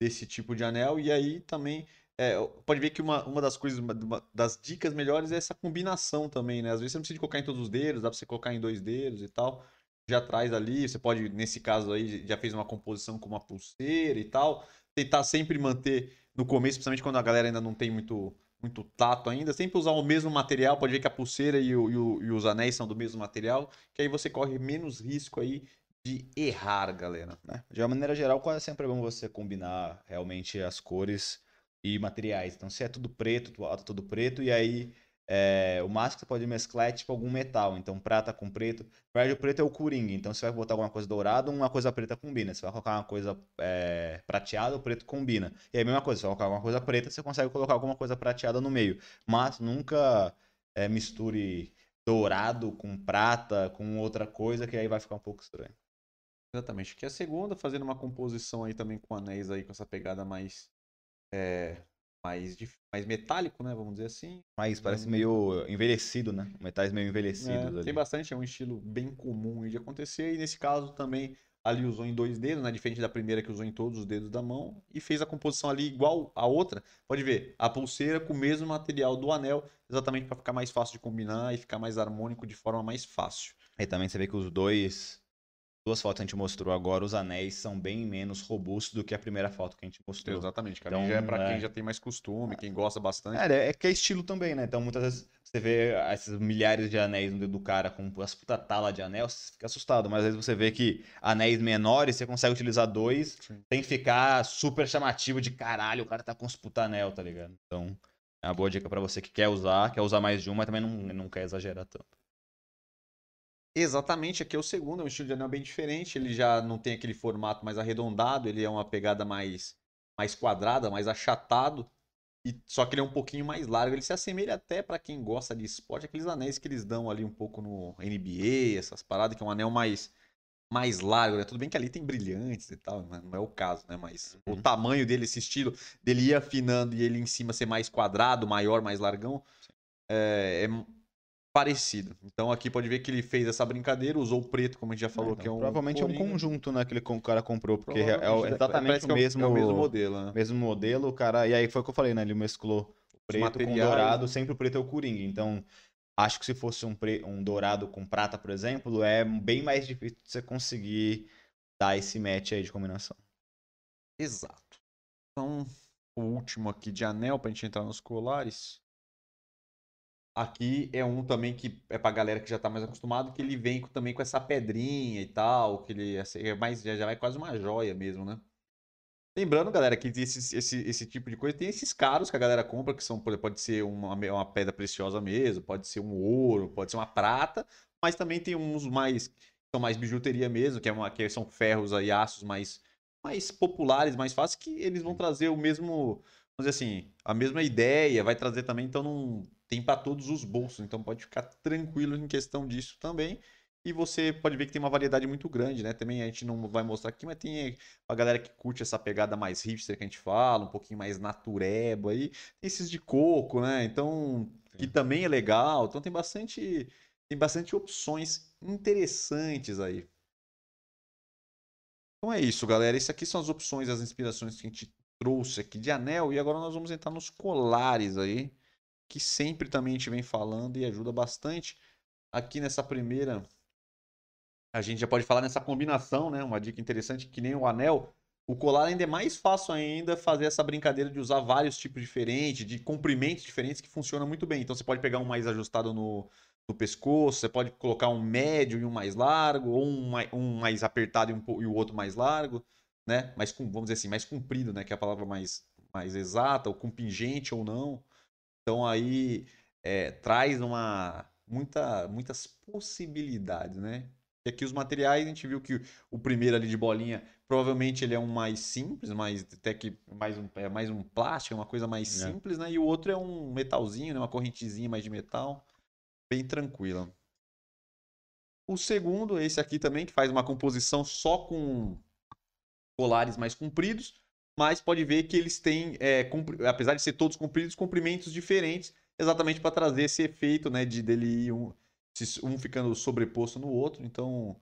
desse tipo de anel e aí também é, pode ver que uma, uma das coisas, uma, das dicas melhores é essa combinação também, né? Às vezes você não precisa colocar em todos os dedos, dá pra você colocar em dois dedos e tal. Já traz ali, você pode, nesse caso aí, já fez uma composição com uma pulseira e tal. Tentar sempre manter no começo, principalmente quando a galera ainda não tem muito, muito tato ainda, sempre usar o mesmo material. Pode ver que a pulseira e, o, e, o, e os anéis são do mesmo material, que aí você corre menos risco aí de errar, galera. Né? De uma maneira geral, quase sempre é bom você combinar realmente as cores e materiais. Então, se é tudo preto, tu tudo preto, e aí é, o máximo que você pode mesclar é tipo algum metal. Então, prata com preto. Na verdade, o preto é o coringa. Então, você vai botar alguma coisa dourada, uma coisa preta combina. Você vai colocar uma coisa é, prateada, o preto combina. E aí, a mesma coisa, você vai colocar alguma coisa preta, você consegue colocar alguma coisa prateada no meio. Mas nunca é, misture dourado com prata, com outra coisa, que aí vai ficar um pouco estranho. Exatamente. Que é a segunda, fazendo uma composição aí também com anéis aí, com essa pegada mais é, mais, mais metálico, né? Vamos dizer assim. Mas parece hum. meio envelhecido, né? Metais meio envelhecidos é, ali. Tem bastante, é um estilo bem comum de acontecer. E nesse caso também ali usou em dois dedos, né? Diferente da primeira que usou em todos os dedos da mão. E fez a composição ali igual a outra. Pode ver, a pulseira com o mesmo material do anel, exatamente para ficar mais fácil de combinar e ficar mais harmônico de forma mais fácil. E também você vê que os dois duas fotos que a gente mostrou agora, os anéis são bem menos robustos do que a primeira foto que a gente mostrou. Exatamente, cara. Então, já é pra é... quem já tem mais costume, quem gosta bastante. É, é que é estilo também, né? Então muitas vezes você vê esses milhares de anéis no dedo do cara com as puta tala de anel, você fica assustado. Mas às vezes você vê que anéis menores, você consegue utilizar dois Sim. sem ficar super chamativo de caralho, o cara tá com os puta anel, tá ligado? Então, é uma boa dica para você que quer usar, quer usar mais de um, mas também não, não quer exagerar tanto. Exatamente, aqui é o segundo, é um estilo de anel bem diferente. Ele já não tem aquele formato mais arredondado, ele é uma pegada mais, mais quadrada, mais achatado. E, só que ele é um pouquinho mais largo. Ele se assemelha até para quem gosta de esporte, aqueles anéis que eles dão ali um pouco no NBA, essas paradas, que é um anel mais, mais largo, né? Tudo bem que ali tem brilhantes e tal, não é o caso, né? Mas uhum. o tamanho dele, esse estilo, dele ir afinando e ele em cima ser mais quadrado, maior, mais largão, é, é parecido. Então aqui pode ver que ele fez essa brincadeira, usou o preto, como a gente já falou, então, que é um. Provavelmente coringa. é um conjunto, né, que ele, o cara comprou, porque é, é exatamente o mesmo, é o mesmo modelo. Né? Mesmo modelo, o cara. E aí foi o que eu falei, né? Ele mesclou o preto com dourado, sempre o preto é o coringa. Então. Acho que se fosse um, pre... um dourado com prata, por exemplo, é bem mais difícil você conseguir dar esse match aí de combinação. Exato. Então, o último aqui de anel pra gente entrar nos colares. Aqui é um também que é pra galera que já tá mais acostumado, que ele vem também com essa pedrinha e tal, que ele assim, é mais, já, já é quase uma joia mesmo, né? Lembrando, galera, que esse, esse, esse tipo de coisa tem esses caros que a galera compra, que são, pode ser uma, uma pedra preciosa mesmo, pode ser um ouro, pode ser uma prata, mas também tem uns mais, que são mais bijuteria mesmo, que, é uma, que são ferros aí, aços mais, mais populares, mais fáceis, que eles vão trazer o mesmo, vamos dizer assim, a mesma ideia, vai trazer também, então não tem para todos os bolsos, então pode ficar tranquilo em questão disso também. E você pode ver que tem uma variedade muito grande, né? Também a gente não vai mostrar aqui, mas tem a galera que curte essa pegada mais hipster que a gente fala, um pouquinho mais natureba aí. Tem esses de coco, né? Então, que também é legal. Então tem bastante tem bastante opções interessantes aí. Então é isso, galera. Essas aqui são as opções, as inspirações que a gente trouxe aqui de anel. E agora nós vamos entrar nos colares aí que sempre também a gente vem falando e ajuda bastante. Aqui nessa primeira, a gente já pode falar nessa combinação, né? Uma dica interessante, que nem o anel. O colar ainda é mais fácil ainda fazer essa brincadeira de usar vários tipos diferentes, de comprimentos diferentes, que funciona muito bem. Então você pode pegar um mais ajustado no, no pescoço, você pode colocar um médio e um mais largo, ou um, um mais apertado e, um, e o outro mais largo, né? Mas vamos dizer assim, mais comprido, né? Que é a palavra mais, mais exata, ou com pingente ou não. Então aí é, traz uma, muita, muitas possibilidades, né? E aqui os materiais, a gente viu que o primeiro ali de bolinha, provavelmente ele é um mais simples, mais até que mais um, é mais um plástico, é uma coisa mais é. simples, né? E o outro é um metalzinho, né? uma correntezinha mais de metal, bem tranquila. O segundo, esse aqui também, que faz uma composição só com colares mais compridos, mas pode ver que eles têm, é, apesar de ser todos compridos, comprimentos diferentes, exatamente para trazer esse efeito né, de dele um, um ficando sobreposto no outro. Então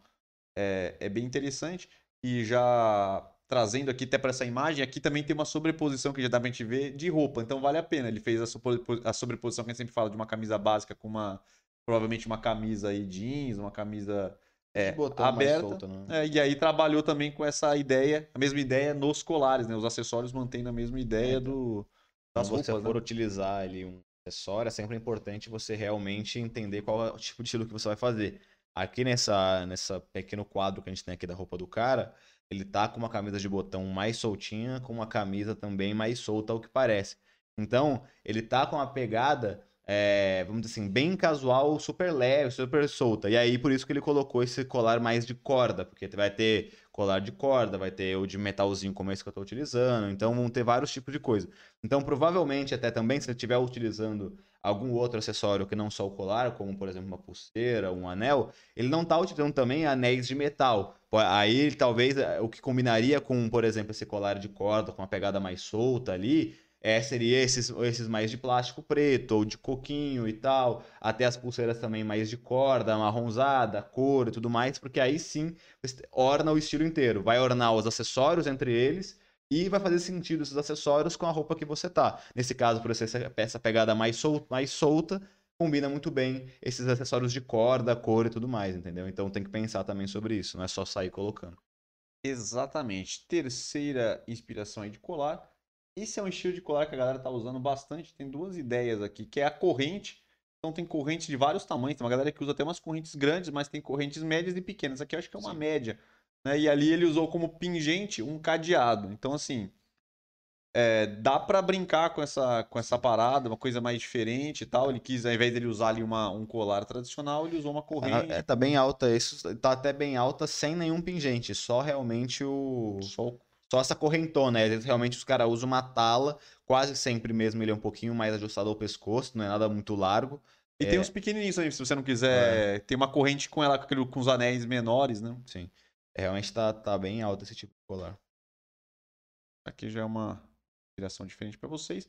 é, é bem interessante. E já trazendo aqui até para essa imagem, aqui também tem uma sobreposição que já dá pra gente ver de roupa, então vale a pena. Ele fez a sobreposição que a gente sempre fala de uma camisa básica com uma, provavelmente uma camisa aí jeans, uma camisa é, aberta. Solta, né? é, e aí trabalhou também com essa ideia, a mesma ideia nos colares, né? Os acessórios mantêm a mesma ideia é, do. Das Quando você for né? utilizar ali um acessório, é sempre importante você realmente entender qual é o tipo de estilo que você vai fazer. Aqui nessa, nessa pequeno quadro que a gente tem aqui da roupa do cara, ele tá com uma camisa de botão mais soltinha, com uma camisa também mais solta, ao que parece. Então, ele tá com uma pegada é, vamos dizer assim, bem casual, super leve, super solta. E aí, por isso que ele colocou esse colar mais de corda, porque vai ter colar de corda, vai ter o de metalzinho como esse que eu estou utilizando, então vão ter vários tipos de coisa. Então, provavelmente, até também, se você estiver utilizando algum outro acessório que não só o colar, como, por exemplo, uma pulseira, um anel, ele não está utilizando também anéis de metal. Aí, talvez, é, o que combinaria com, por exemplo, esse colar de corda, com uma pegada mais solta ali, é, seria esses, esses mais de plástico preto ou de coquinho e tal, até as pulseiras também mais de corda, marronzada, cor e tudo mais, porque aí sim orna o estilo inteiro, vai ornar os acessórios entre eles e vai fazer sentido esses acessórios com a roupa que você tá. Nesse caso, por ser essa pegada mais, sol, mais solta, combina muito bem esses acessórios de corda, cor e tudo mais, entendeu? Então tem que pensar também sobre isso, não é só sair colocando. Exatamente. Terceira inspiração aí de colar. Esse é um estilo de colar que a galera tá usando bastante. Tem duas ideias aqui, que é a corrente. Então tem correntes de vários tamanhos. Tem uma galera que usa até umas correntes grandes, mas tem correntes médias e pequenas. Aqui eu acho que é uma Sim. média. Né? E ali ele usou como pingente um cadeado. Então, assim, é, dá para brincar com essa, com essa parada, uma coisa mais diferente e tal. Ele quis, ao invés dele usar ali uma, um colar tradicional, ele usou uma corrente. É, tá bem alta, isso tá até bem alta sem nenhum pingente, só realmente o. Só, só essa correntona. Né? Realmente os caras usam uma tala, quase sempre mesmo ele é um pouquinho mais ajustado ao pescoço, não é nada muito largo. E é... tem uns pequenininhos aí, se você não quiser. É. Tem uma corrente com ela com, com os anéis menores, né? Sim. Realmente tá, tá bem alto esse tipo de colar. Aqui já é uma inspiração diferente para vocês.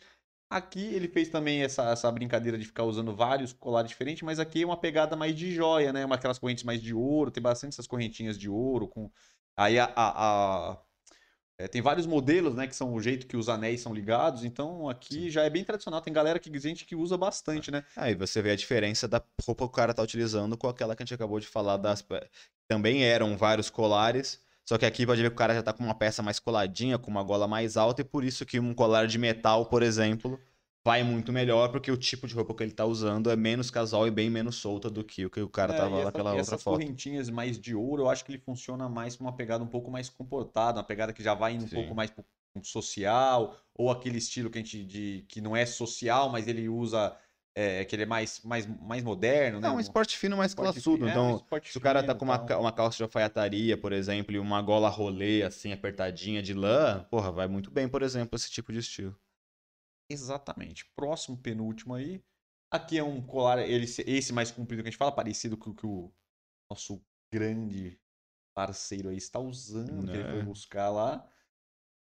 Aqui ele fez também essa, essa brincadeira de ficar usando vários colares diferentes, mas aqui é uma pegada mais de joia, né? Uma, aquelas correntes mais de ouro, tem bastante essas correntinhas de ouro. com Aí a, a, a... É, tem vários modelos, né? Que são o jeito que os anéis são ligados. Então aqui Sim. já é bem tradicional. Tem galera que gente que usa bastante, né? Aí você vê a diferença da roupa que o cara tá utilizando com aquela que a gente acabou de falar das. Também eram vários colares só que aqui pode ver que o cara já tá com uma peça mais coladinha, com uma gola mais alta, e por isso que um colar de metal, por exemplo, vai muito melhor, porque o tipo de roupa que ele tá usando é menos casual e bem menos solta do que o que o cara é, tava naquela outra essas foto. correntinhas mais de ouro, eu acho que ele funciona mais com uma pegada um pouco mais comportada, uma pegada que já vai indo um pouco mais pro social, ou aquele estilo que a gente de que não é social, mas ele usa é, que ele é mais, mais, mais moderno, né? É um esporte fino mais esporte classudo. Fino, então, é um se o cara tá com uma, uma calça de alfaiataria, por exemplo, e uma gola rolê, assim, apertadinha de lã, porra, vai muito bem, por exemplo, esse tipo de estilo. Exatamente. Próximo, penúltimo aí. Aqui é um colar, ele, esse mais comprido que a gente fala, parecido com o que o nosso grande parceiro aí está usando, que ele foi é. buscar lá.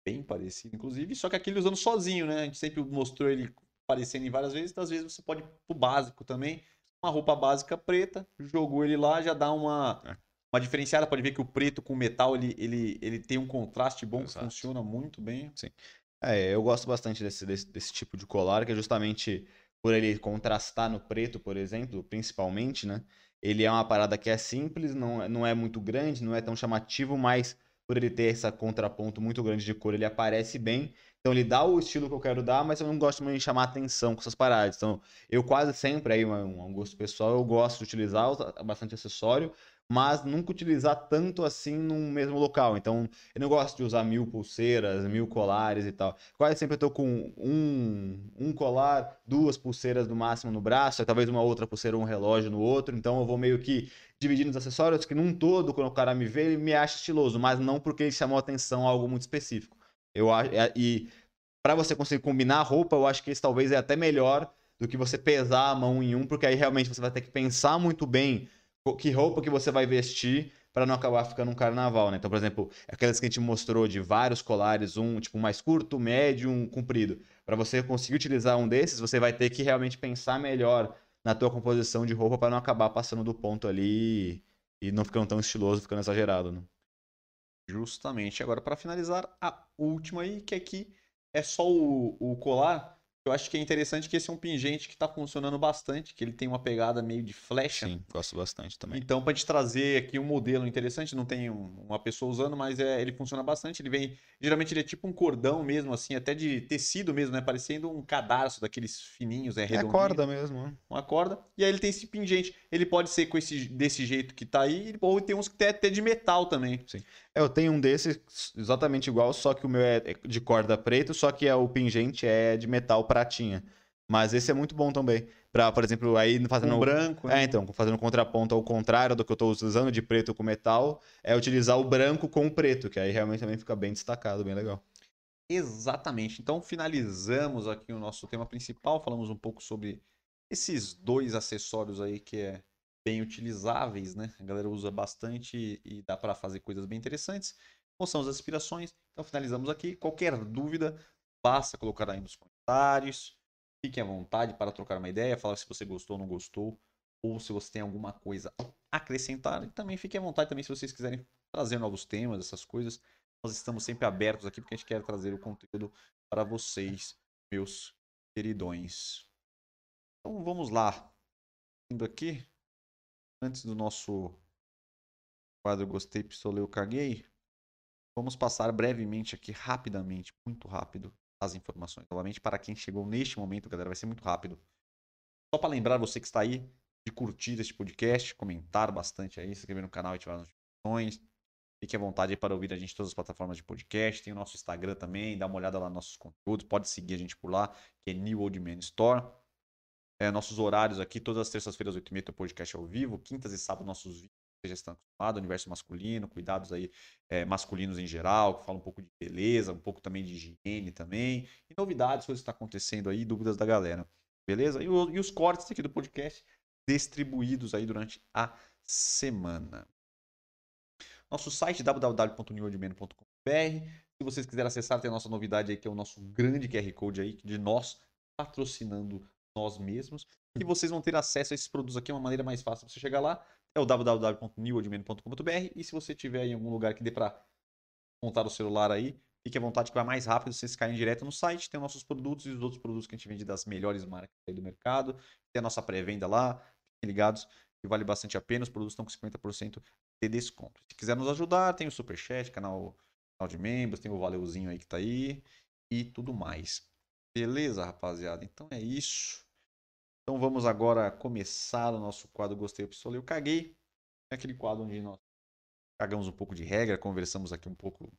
Bem parecido, inclusive. Só que aqui ele usando sozinho, né? A gente sempre mostrou ele aparecendo em várias vezes, às vezes você pode ir pro básico também. Uma roupa básica preta, jogou ele lá, já dá uma, é. uma diferenciada. Pode ver que o preto com metal ele, ele, ele tem um contraste bom, Exato. funciona muito bem. Sim. É, eu gosto bastante desse, desse, desse tipo de colar, que é justamente por ele contrastar no preto, por exemplo, principalmente, né? Ele é uma parada que é simples, não, é, não é muito grande, não é tão chamativo, mas por ele ter esse contraponto muito grande de cor, ele aparece bem. Então ele dá o estilo que eu quero dar, mas eu não gosto muito de chamar atenção com essas paradas. Então eu quase sempre, aí um, um gosto pessoal, eu gosto de utilizar bastante acessório, mas nunca utilizar tanto assim num mesmo local. Então, eu não gosto de usar mil pulseiras, mil colares e tal. Quase sempre eu tô com um, um colar, duas pulseiras no máximo no braço, talvez uma outra pulseira, um relógio no outro. Então, eu vou meio que dividindo os acessórios, que num todo, quando o cara me vê, ele me acha estiloso, mas não porque ele chamou atenção a algo muito específico. Eu acho e para você conseguir combinar a roupa, eu acho que esse talvez é até melhor do que você pesar a mão em um, porque aí realmente você vai ter que pensar muito bem que roupa que você vai vestir para não acabar ficando um carnaval, né? Então, por exemplo, aquelas que a gente mostrou de vários colares, um tipo mais curto, médio, um comprido. Para você conseguir utilizar um desses, você vai ter que realmente pensar melhor na tua composição de roupa para não acabar passando do ponto ali e não ficando tão estiloso, ficando exagerado, né? Justamente. Agora, para finalizar, a última aí, que aqui é só o, o colar. Eu acho que é interessante que esse é um pingente que está funcionando bastante, que ele tem uma pegada meio de flecha. Sim, gosto bastante também. Então, para te trazer aqui um modelo interessante, não tem uma pessoa usando, mas é, ele funciona bastante. Ele vem, geralmente ele é tipo um cordão mesmo, assim, até de tecido mesmo, né? Parecendo um cadarço daqueles fininhos, é redondinho. É corda mesmo. Né? Uma corda. E aí ele tem esse pingente. Ele pode ser com esse, desse jeito que tá aí, ou tem uns que tem até de metal também. Sim. É, eu tenho um desses exatamente igual, só que o meu é de corda preto, só que é, o pingente é de metal pratinha. Mas esse é muito bom também. Pra, por exemplo, aí fazendo. Um branco. É, então, fazendo contraponto ao contrário do que eu estou usando de preto com metal, é utilizar o branco com o preto, que aí realmente também fica bem destacado, bem legal. Exatamente. Então, finalizamos aqui o nosso tema principal. Falamos um pouco sobre esses dois acessórios aí que é bem utilizáveis, né? A galera usa bastante e dá para fazer coisas bem interessantes. Quais são as aspirações? Então finalizamos aqui. Qualquer dúvida, basta colocar aí nos comentários comentários. Fiquem à vontade para trocar uma ideia, falar se você gostou ou não gostou, ou se você tem alguma coisa a acrescentar. E também fiquem à vontade também se vocês quiserem trazer novos temas, essas coisas. Nós estamos sempre abertos aqui porque a gente quer trazer o conteúdo para vocês, meus queridões. Então vamos lá. Indo aqui, antes do nosso quadro Gostei, Pistolei, eu Caguei, vamos passar brevemente aqui, rapidamente, muito rápido, as informações. Novamente, para quem chegou neste momento, galera, vai ser muito rápido. Só para lembrar você que está aí de curtir este podcast, comentar bastante aí, se inscrever no canal e ativar as notificações. Fique à vontade para ouvir a gente em todas as plataformas de podcast. Tem o nosso Instagram também, dá uma olhada lá nos nossos conteúdos. Pode seguir a gente por lá, que é New Old Man Store. É, nossos horários aqui, todas as terças-feiras, 8h30, tem o podcast ao vivo. Quintas e sábados, nossos vídeos, já estão acostumados, universo masculino, cuidados aí é, masculinos em geral, que fala um pouco de beleza, um pouco também de higiene também. E novidades, coisas que estão tá acontecendo aí, dúvidas da galera. Beleza? E, o, e os cortes aqui do podcast distribuídos aí durante a semana. Nosso site www.newoldman.com.br. Se vocês quiserem acessar, tem a nossa novidade aí, que é o nosso grande QR Code aí, de nós patrocinando nós mesmos. E vocês vão ter acesso a esses produtos aqui, é uma maneira mais fácil de você chegar lá. É o www.newoldman.com.br. E se você tiver em algum lugar que dê para montar o celular aí, fique à vontade que vai mais rápido, vocês caem direto no site, tem os nossos produtos e os outros produtos que a gente vende das melhores marcas aí do mercado. Tem a nossa pré-venda lá, fiquem ligados, que vale bastante a pena, os produtos estão com 50% de desconto. Se quiser nos ajudar, tem o Superchat, canal, canal de membros, tem o Valeuzinho aí que tá aí e tudo mais. Beleza, rapaziada? Então é isso. Então vamos agora começar o nosso quadro Gostei, Pistolei, eu Caguei. É aquele quadro onde nós cagamos um pouco de regra, conversamos aqui um pouco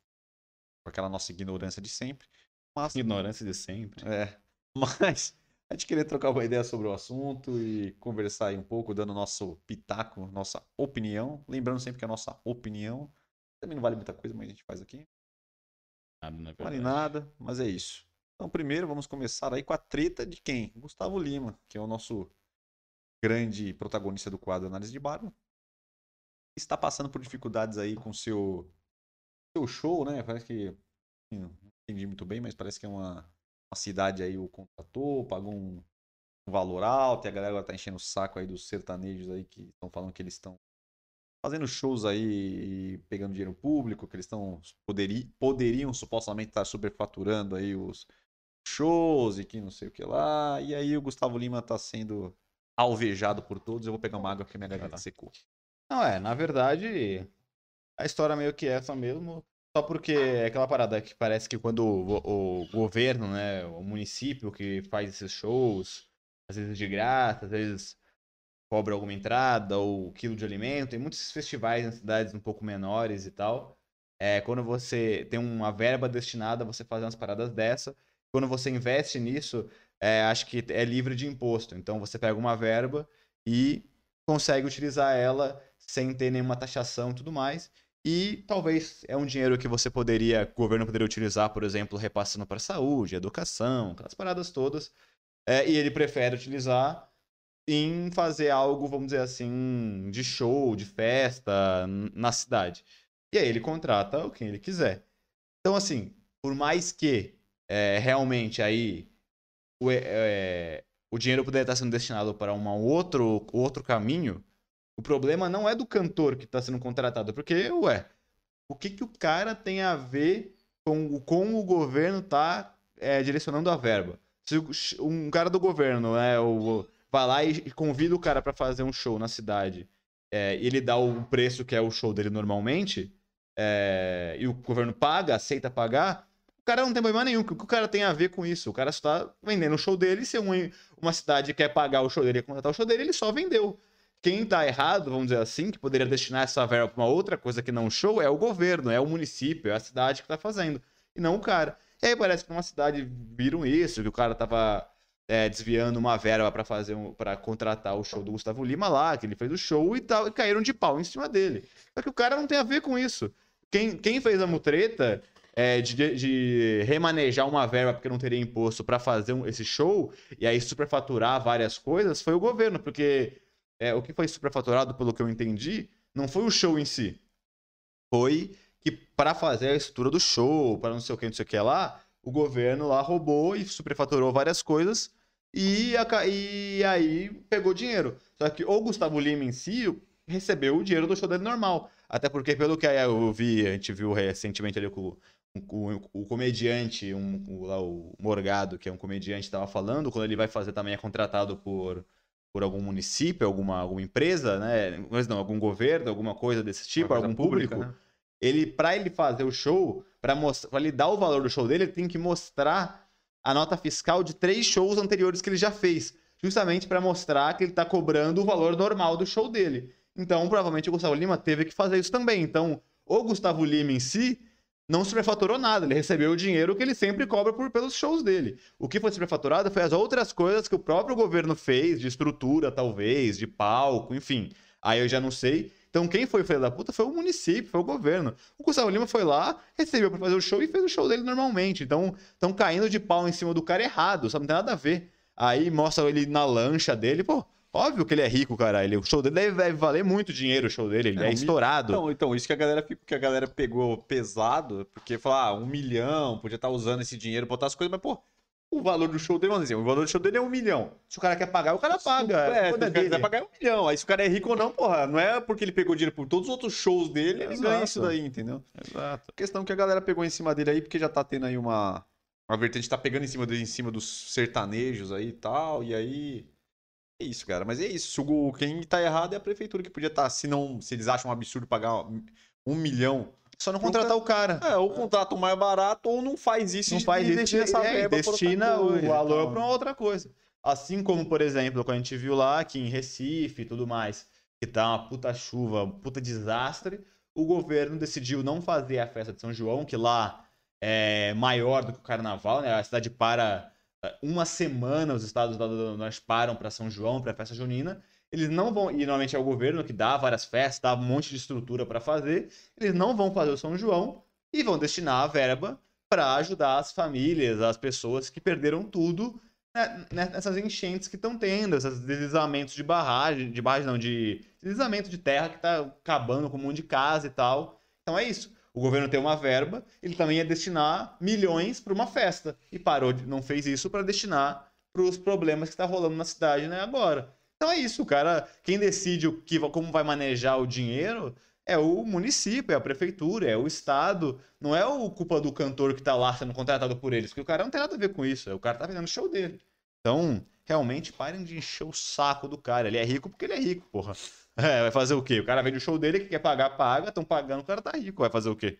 com aquela nossa ignorância de sempre. Mas, ignorância de sempre. É. [laughs] Mas a gente queria trocar uma ideia sobre o assunto e conversar aí um pouco, dando nosso pitaco, nossa opinião. Lembrando sempre que a nossa opinião também não vale muita coisa, mas a gente faz aqui. Nada, não vale nada, mas é isso. Então, primeiro, vamos começar aí com a treta de quem? Gustavo Lima, que é o nosso grande protagonista do quadro Análise de Barba. Está passando por dificuldades aí com seu seu show, né? Parece que não entendi muito bem, mas parece que é uma uma cidade aí o contratou, pagou um, um valor alto, e a galera tá enchendo o saco aí dos sertanejos aí que estão falando que eles estão fazendo shows aí e pegando dinheiro público, que eles estão poderi, poderiam supostamente estar superfaturando aí os shows e que não sei o que lá. E aí o Gustavo Lima tá sendo alvejado por todos. Eu vou pegar uma água porque minha garganta secou. Não, é, na verdade, a história meio que é essa mesmo. Só porque é aquela parada que parece que quando o, o, governo, né, o município que faz esses shows, às vezes de graça, às vezes cobra alguma entrada ou quilo de alimento, tem muitos festivais em cidades um pouco menores e tal. É, quando você tem uma verba destinada a você fazer umas paradas dessa, quando você investe nisso, é, acho que é livre de imposto. Então você pega uma verba e consegue utilizar ela sem ter nenhuma taxação e tudo mais. E talvez é um dinheiro que você poderia, o governo poderia utilizar, por exemplo, repassando para saúde, educação, aquelas paradas todas. É, e ele prefere utilizar em fazer algo, vamos dizer assim, de show, de festa na cidade. E aí ele contrata quem ele quiser. Então, assim, por mais que é, realmente aí o, é, o dinheiro poderia estar sendo destinado para um outro, outro caminho, o problema não é do cantor que está sendo contratado, porque, ué, o que, que o cara tem a ver com como o governo está é, direcionando a verba? Se um cara do governo né, o, vai lá e convida o cara para fazer um show na cidade é, e ele dá o preço que é o show dele normalmente, é, e o governo paga, aceita pagar, cara não tem problema nenhum. O que o cara tem a ver com isso? O cara só está vendendo o show dele. Se uma, uma cidade quer pagar o show dele e contratar o show dele, ele só vendeu. Quem está errado, vamos dizer assim, que poderia destinar essa verba para uma outra coisa que não show, é o governo, é o município, é a cidade que está fazendo, e não o cara. E aí parece que numa cidade viram isso, que o cara estava é, desviando uma verba para fazer um, para contratar o show do Gustavo Lima lá, que ele fez o show e tal, e caíram de pau em cima dele. Só que o cara não tem a ver com isso. Quem, quem fez a mutreta é, de, de, remanejar uma verba porque não teria imposto para fazer um, esse show e aí superfaturar várias coisas foi o governo, porque é, o que foi superfaturado, pelo que eu entendi, não foi o show em si. Foi que para fazer a estrutura do show, para não sei o que, não sei o que lá, o governo lá roubou e superfaturou várias coisas e, a- e aí pegou dinheiro. Só que o Gustavo Lima em si recebeu o dinheiro do show dele normal. Até porque, pelo que eu vi, a gente viu recentemente ali com, com o comediante, um, o, lá, o Morgado, que é um comediante, estava falando, quando ele vai fazer também é contratado por, por algum município, alguma, alguma empresa, né? Mas não, algum governo, alguma coisa desse tipo, coisa algum pública, público. né? Ele, para ele fazer o show, para ele dar o valor do show dele, ele tem que mostrar a nota fiscal de três shows anteriores que ele já fez, justamente para mostrar que ele tá cobrando o valor normal do show dele. Então, provavelmente o Gustavo Lima teve que fazer isso também. Então, o Gustavo Lima em si não superfaturou nada, ele recebeu o dinheiro que ele sempre cobra por, pelos shows dele. O que foi superfaturado foi as outras coisas que o próprio governo fez, de estrutura, talvez, de palco, enfim. Aí eu já não sei. Então, quem foi filho da puta foi o município, foi o governo. O Gustavo Lima foi lá, recebeu pra fazer o show e fez o show dele normalmente. Então, estão caindo de pau em cima do cara errado, sabe? Não tem nada a ver. Aí mostra ele na lancha dele, pô. Óbvio que ele é rico, cara. Ele, o show dele deve, deve valer muito dinheiro, o show dele. Ele É, é, um estourado. Então, então, isso que a galera que a galera pegou pesado, porque falar, ah, um milhão, podia estar usando esse dinheiro pra outras coisas, mas, pô, o valor do show dele, vamos dizer, o valor do show dele é um milhão. Se o cara quer pagar, o cara paga. É, se o cara quiser pagar é um milhão. Aí se o cara é rico ou não, porra, não é porque ele pegou dinheiro por todos os outros shows dele, ele Exato. ganha isso daí, entendeu? Exato. A questão que a galera pegou em cima dele aí, porque já tá tendo aí uma. Uma vertente tá pegando em cima dele, em cima dos sertanejos aí e tal, e aí. É isso, cara. Mas é isso. O- Quem tá errado é a prefeitura que podia estar. se, não, se eles acham um absurdo pagar um milhão. Só não contratar o cara. É, ou contrata o mais barato, ou não faz isso não faz isso. destina essa é, destina o valor tal. para uma outra coisa. Assim como, por exemplo, quando a gente viu lá aqui em Recife e tudo mais, que tá uma puta chuva, um puta desastre, o governo decidiu não fazer a festa de São João, que lá é maior do que o carnaval, né? A cidade para uma semana, os estados do norte param para São João, para festa junina. Eles não vão, e normalmente é o governo que dá várias festas, dá um monte de estrutura para fazer. Eles não vão fazer o São João e vão destinar a verba para ajudar as famílias, as pessoas que perderam tudo né, nessas enchentes que estão tendo, esses deslizamentos de barragem, de barragem não, de deslizamento de terra que está acabando com um monte de casa e tal. Então é isso. O governo tem uma verba, ele também ia destinar milhões para uma festa e parou, não fez isso para destinar para os problemas que está rolando na cidade né, agora. Então é isso, cara, quem decide o que, como vai manejar o dinheiro é o município, é a prefeitura, é o estado, não é o culpa do cantor que tá lá sendo contratado por eles, porque o cara não tem nada a ver com isso, o cara tá fazendo o show dele. Então, realmente, parem de encher o saco do cara. Ele é rico porque ele é rico, porra. [laughs] É, vai fazer o quê? O cara vende o show dele, que quer pagar, paga, estão pagando, o cara tá rico, vai fazer o quê?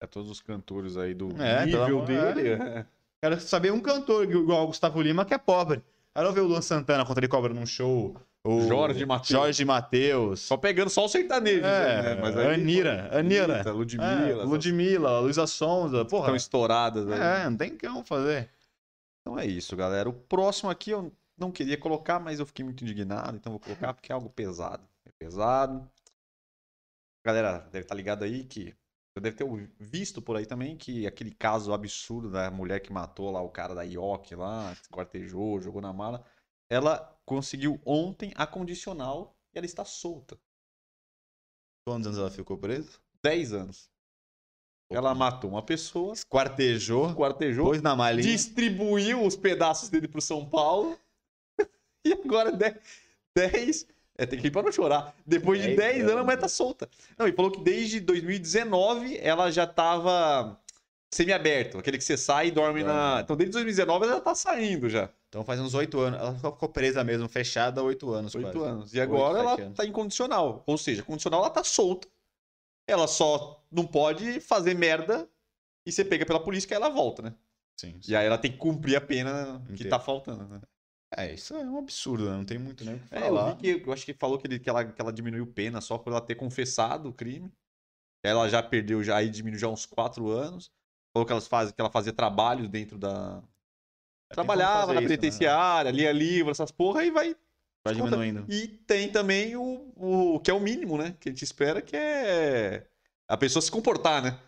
É todos os cantores aí do É, nível dele. é. é. Quero saber um cantor igual o Gustavo Lima que é pobre. Quero ver o Luan Santana quanto ele cobra num show. O Jorge Mateus. Jorge Matheus. Só pegando só o sertanejo. É, né? Mas aí- Anira, Anira. Anitta, É, Ludmilla. Ludmilla, Luísa Sonza, porra. Estão estouradas aí. É, não tem como fazer. Então é isso, galera. O próximo aqui eu não queria colocar, mas eu fiquei muito indignado, então vou colocar porque é algo pesado. Pesado. A galera deve estar ligado aí que. Você deve ter visto por aí também que aquele caso absurdo da mulher que matou lá o cara da IOC lá, esquartejou, jogou na mala. Ela conseguiu ontem a condicional e ela está solta. Quantos anos ela ficou presa? 10 anos. Ela matou uma pessoa, Esquartejou, esquartejou, pôs na malinha. distribuiu os pedaços dele pro São Paulo. [laughs] E agora 10. É, tem que ir pra não chorar. Depois de 10 10 anos, a mulher tá solta. Não, e falou que desde 2019 ela já tava semi-aberto. Aquele que você sai e dorme na. Então desde 2019 ela tá saindo já. Então faz uns oito anos. Ela ficou presa mesmo, fechada há oito anos. 8 quase. anos. E agora Oito, ela sete anos. tá incondicional. Ou seja, condicional ela tá solta. Ela só não pode fazer merda e ser pega pela polícia que aí ela volta, né? Sim, E aí ela tem que cumprir a pena que Inteiro. tá faltando, né? É, isso é um absurdo, né? Não tem muito nem o que É, falar. eu vi que eu acho que falou que, ele, que, ela, que ela diminuiu pena só por ela ter confessado o crime. Ela já perdeu, já aí diminuiu já uns 4 anos. Falou que, elas fazem, que ela fazia trabalhos dentro da. É, Trabalhava na né? penitenciária, lia livro, essas porra, e vai. Vai diminuindo. E tem também o, o que é o mínimo, né? Que a gente espera, que é a pessoa se comportar, né?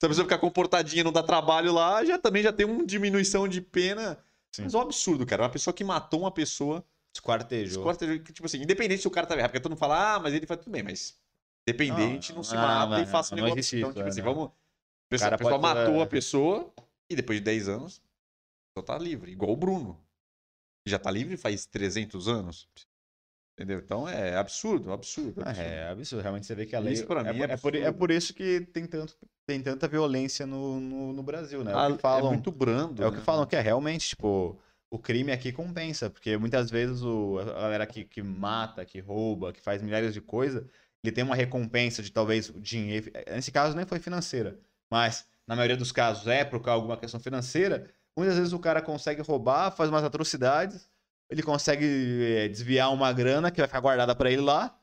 Se a pessoa ficar comportadinha e não dá trabalho lá, já também já tem uma diminuição de pena. Sim. Mas é um absurdo, cara. Uma pessoa que matou uma pessoa. Esquartejou. Esquartejou, tipo assim, independente se o cara tá errado, porque todo mundo fala, ah, mas ele faz tudo bem, mas dependente Não, não, se não, mata não, e faça um não negócio. existe então, isso, tipo é, assim, não. vamos. A pessoa, matou é. a pessoa, E depois de 10 anos, só tá livre. Igual o Bruno. Já tá livre faz 300 anos. Entendeu? Então é absurdo, absurdo. absurdo. É absurdo. Realmente você vê que a lei. Isso pra é, mim por- é é, por, é por isso que tem, tanto, tem tanta violência no, no, no Brasil, né? É Ah, o que falam, é muito brando. É o que né? falam que é realmente, tipo, o crime aqui compensa, porque muitas vezes o, a galera que, que mata, que rouba, que faz milhares de coisas, ele tem uma recompensa de talvez dinheiro. Nesse caso nem foi financeira, mas na maioria dos casos é por alguma questão financeira. Muitas vezes o cara consegue roubar, faz umas atrocidades, ele consegue eh, desviar uma grana que vai ficar guardada pra ele lá.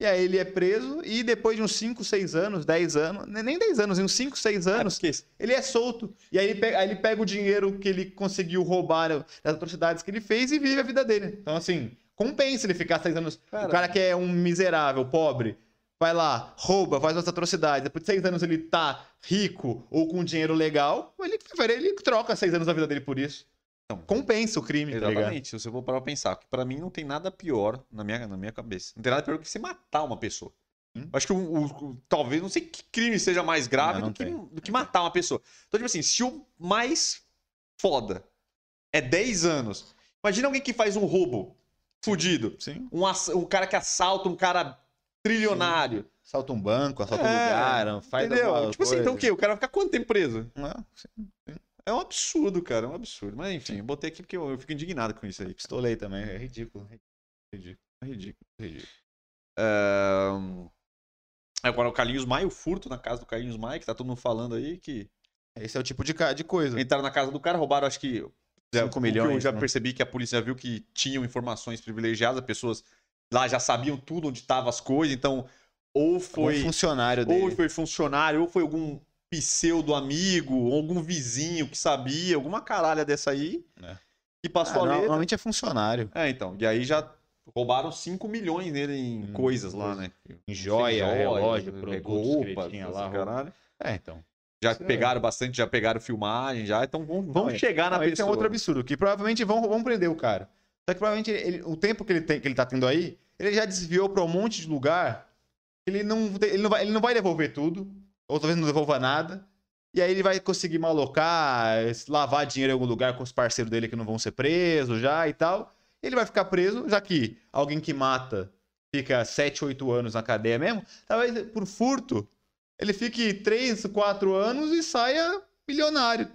E aí ele é preso e depois de uns 5, 6 anos, 10 anos, nem 10 anos, uns 5, 6 É, anos, porque ele é solto. E aí ele, pega, aí ele pega o dinheiro que ele conseguiu roubar né, das atrocidades que ele fez e vive a vida dele. Então, assim, compensa ele ficar seis anos. Cara- O cara que é um miserável, pobre, vai lá, rouba, faz as atrocidades. Depois de seis anos ele tá rico ou com dinheiro legal, ele, ele troca seis anos da vida dele por isso. Compensa o crime, tá? Exatamente, se você for parar pra pensar, que pra mim não tem nada pior na minha, na minha cabeça. Não tem nada pior que você matar uma pessoa. Hum. Acho que o, o- talvez, não sei que crime seja mais grave Não, não do, que, do que matar uma pessoa. Então, tipo assim, se o mais foda é 10 anos, imagina alguém que faz um roubo fudido. Sim. Um, um cara que assalta um cara trilionário. Assalta um banco, assalta um É, lugar, faz Entendeu? Tipo assim, então o coisa. quê? O cara vai ficar quanto tempo preso? Não, sim. É um absurdo, cara, é um absurdo. Mas enfim, eu botei aqui porque eu, eu fico indignado com isso aí. Pistolei também, é ridículo. Ridículo. É ridículo, é ridículo. Agora o Carlinhos Maia, o furto na casa do Carlinhos Maia, que tá todo mundo falando aí, que Esse é o tipo de, ca- de coisa. entraram na casa do cara, roubaram, acho que. já- 5 o que Eu milhões, já né? percebi que a polícia viu que tinham informações privilegiadas, as pessoas lá já sabiam tudo onde estavam as coisas, então ou Foi foi, um funcionário ou dele. foi funcionário, ou foi algum pseudo amigo, ou algum vizinho que sabia, alguma caralha dessa aí, É. que Ah, passou a letra. normalmente é funcionário. É, então. E aí já roubaram 5 milhões nele em Hum, coisas lá, né? Em joia, Joias, relógio, produtos que tinha essa lá. caralho. É, então. Já Isso é- pegaram bastante, já pegaram filmagem, já. Então vão, vão Não, é- chegar na Não, esse é pessoa. um outro absurdo, que provavelmente vão, vão prender o cara. Só que provavelmente ele- o tempo que ele, tem, que ele tá tendo aí, ele já desviou pra um monte de lugar. Ele não, ele não, vai, ele não vai devolver tudo, ou talvez não devolva nada. E aí ele vai conseguir malocar, lavar dinheiro em algum lugar com os parceiros dele que não vão ser presos já e tal. Ele vai ficar preso, já que alguém que mata fica 7, 8 anos na cadeia mesmo. Talvez por furto ele fique 3, 4 anos e saia milionário,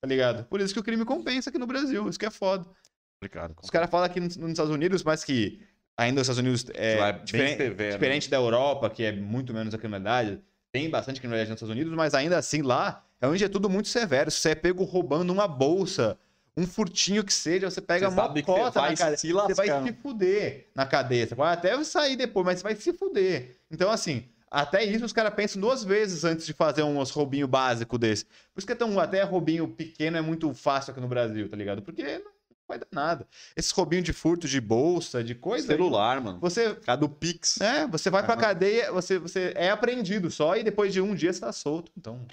tá ligado? Por isso que o crime compensa aqui no Brasil, isso que é foda. complicado. Os caras falam aqui nos, Estados Unidos, mas que ainda os Estados Unidos é, é bem diferente, severo, diferente da Europa, que é muito menos a criminalidade, tem bastante criminalidade nos Estados Unidos, mas ainda assim lá é onde é tudo muito severo. Se você é pego roubando uma bolsa, um furtinho que seja, você pega Você uma cota vai na cadeia. se Você vai se fuder na cadeia. Você pode até sair depois, mas você vai se fuder. Então, assim, até isso os caras pensam duas vezes antes de fazer uns roubinho básico desse. Por isso que é tão, até roubinho pequeno é muito fácil aqui no Brasil, tá ligado? Porque vai dar nada. Esses roubinhos de furto de bolsa, de coisa. aí, Celular, mano. Você. Cada do Pix. É, você vai pra cadeia, você, você é apreendido só e depois de um dia você tá solto. Então,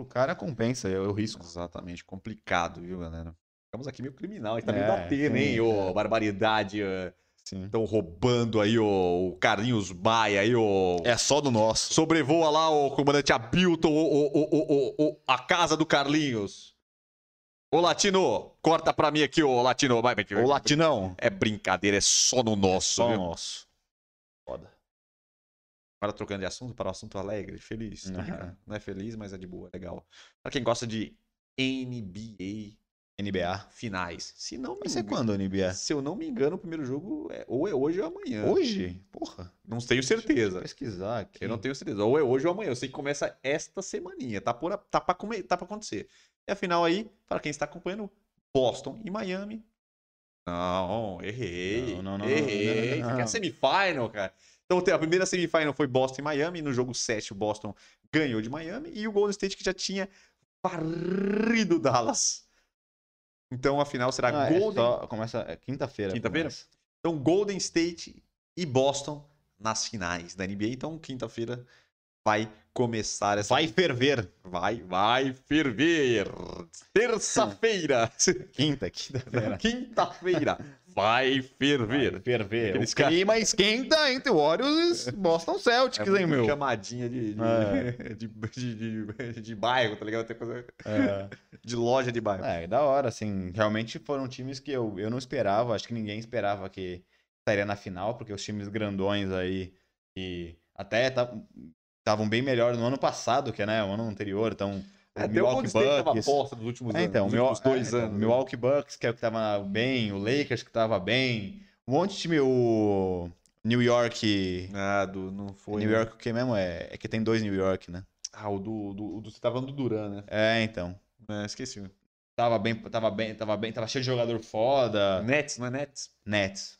o cara compensa, é o risco. Exatamente. Complicado, viu, galera? Ficamos aqui meio criminal. A gente tá meio É, batendo, hein? Ô, é. barbaridade. Estão roubando aí ô, o Carlinhos Maia aí, ô. É só do nosso. Sobrevoa lá o comandante Abilton, o, o, o, o, o- a casa do Carlinhos. Ô, Latino, corta pra mim aqui, ô, Latino. Vai, vai, vai. O latinão. É brincadeira, é só no nosso, Só viu? nosso. Foda. Agora trocando de assunto para o assunto alegre, feliz. brincando. Não é feliz, mas é de boa, legal. Pra quem gosta de NBA NBA. finais. Se não Vai ser engano, quando o NBA? se eu não me engano, o primeiro jogo é, ou é hoje ou é amanhã. Hoje? Porra. Não tenho Deixa eu certeza. pesquisar aqui. Eu não tenho certeza. Ou é hoje ou amanhã. Eu sei que começa esta semaninha. Tá, por, a- tá, pra, come- tá pra acontecer. E a final aí, para quem está acompanhando, Boston e Miami. Não, errei. Não, não, não, errei. não, não, não. aqui é semifinal, cara. Então a primeira semifinal foi Boston e Miami. No jogo 7, o Boston ganhou de Miami. E o Golden State que já tinha varrido Dallas. Então a final será Ah, é Golden só- começa é quinta-feira. Quinta-feira? então, Golden State e Boston nas finais da NBA. Então, quinta-feira vai começar essa. Vai ferver. vai, vai ferver. Terça-feira. Quinta, quinta-feira. Quinta-feira. Vai ferver. Vai ferver. Aqueles O clima esquenta entre Warriors e Boston Celtics, hein, meu? Chamadinha de, de, É. [laughs] de, de, de- de bairro, tá ligado? Tem coisa- É. De loja de bairro. É, da hora, assim. Realmente foram times que eu, eu não esperava, acho que ninguém esperava que estaria na final, porque os times grandões aí, que até estavam bem melhor no ano passado, que né, o ano anterior, então. Até o tava Bucks- nos últimos É, anos. então, nos meu, últimos dois é, então, anos. o Milwaukee Bucks, que é o que tava bem, o Lakers que tava bem, um monte de time, o New York. Ah, do, não foi. New né? York o que mesmo? É, é que tem dois New York, né? Ah, o do, do, do. Você tava falando do Duran, né? É, então. É, esqueci. Tava bem, tava bem, tava bem, tava cheio de jogador foda. Nets, não é Nets? Nets.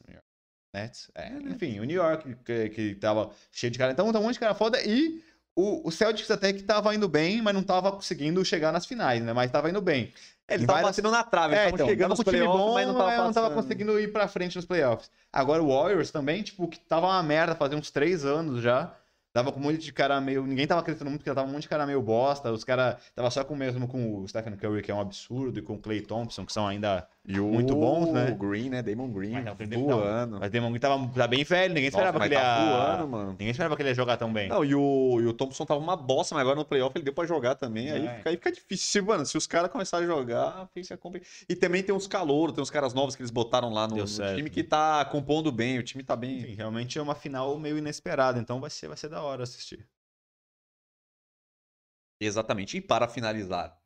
Nets. É, enfim, o New York, que, que tava cheio de cara. Então, tá um monte de cara foda. E o, o Celtics até que tava indo bem, mas não tava conseguindo chegar nas finais, né? Mas tava indo bem. É, ele tava batendo na trave, É, então, chegando tava com time bom, mas não tava, é, conseguindo ir pra frente nos playoffs. Agora o Warriors também, tipo, que tava uma merda fazia uns três anos já. Tava com um monte de cara meio. Ninguém tava acreditando muito, porque tava um monte de cara meio bosta. Os caras. Tava só com mesmo com o Stephen Curry, que é um absurdo, e com o Clay Thompson, que são ainda. E o Muito bons, né? O Green, né? Damon Green, Mas não, voando. Mas Demon Green tava tá bem velho, ninguém Nossa, esperava mas que ele tá ia. voando, mano. Ninguém esperava que ele ia jogar tão bem. Não, e o, e o Thompson tava uma bosta, mas agora no playoff ele deu pra jogar também. Aí, É. fica, aí fica difícil. Se, Mano, se os caras começarem a jogar, fica complicado. E também tem uns calouros, tem uns caras novos que eles botaram lá no, no time que tá compondo bem. O time tá bem. Enfim, realmente é uma final meio inesperada, então vai ser, vai ser da hora assistir. Exatamente. E para finalizar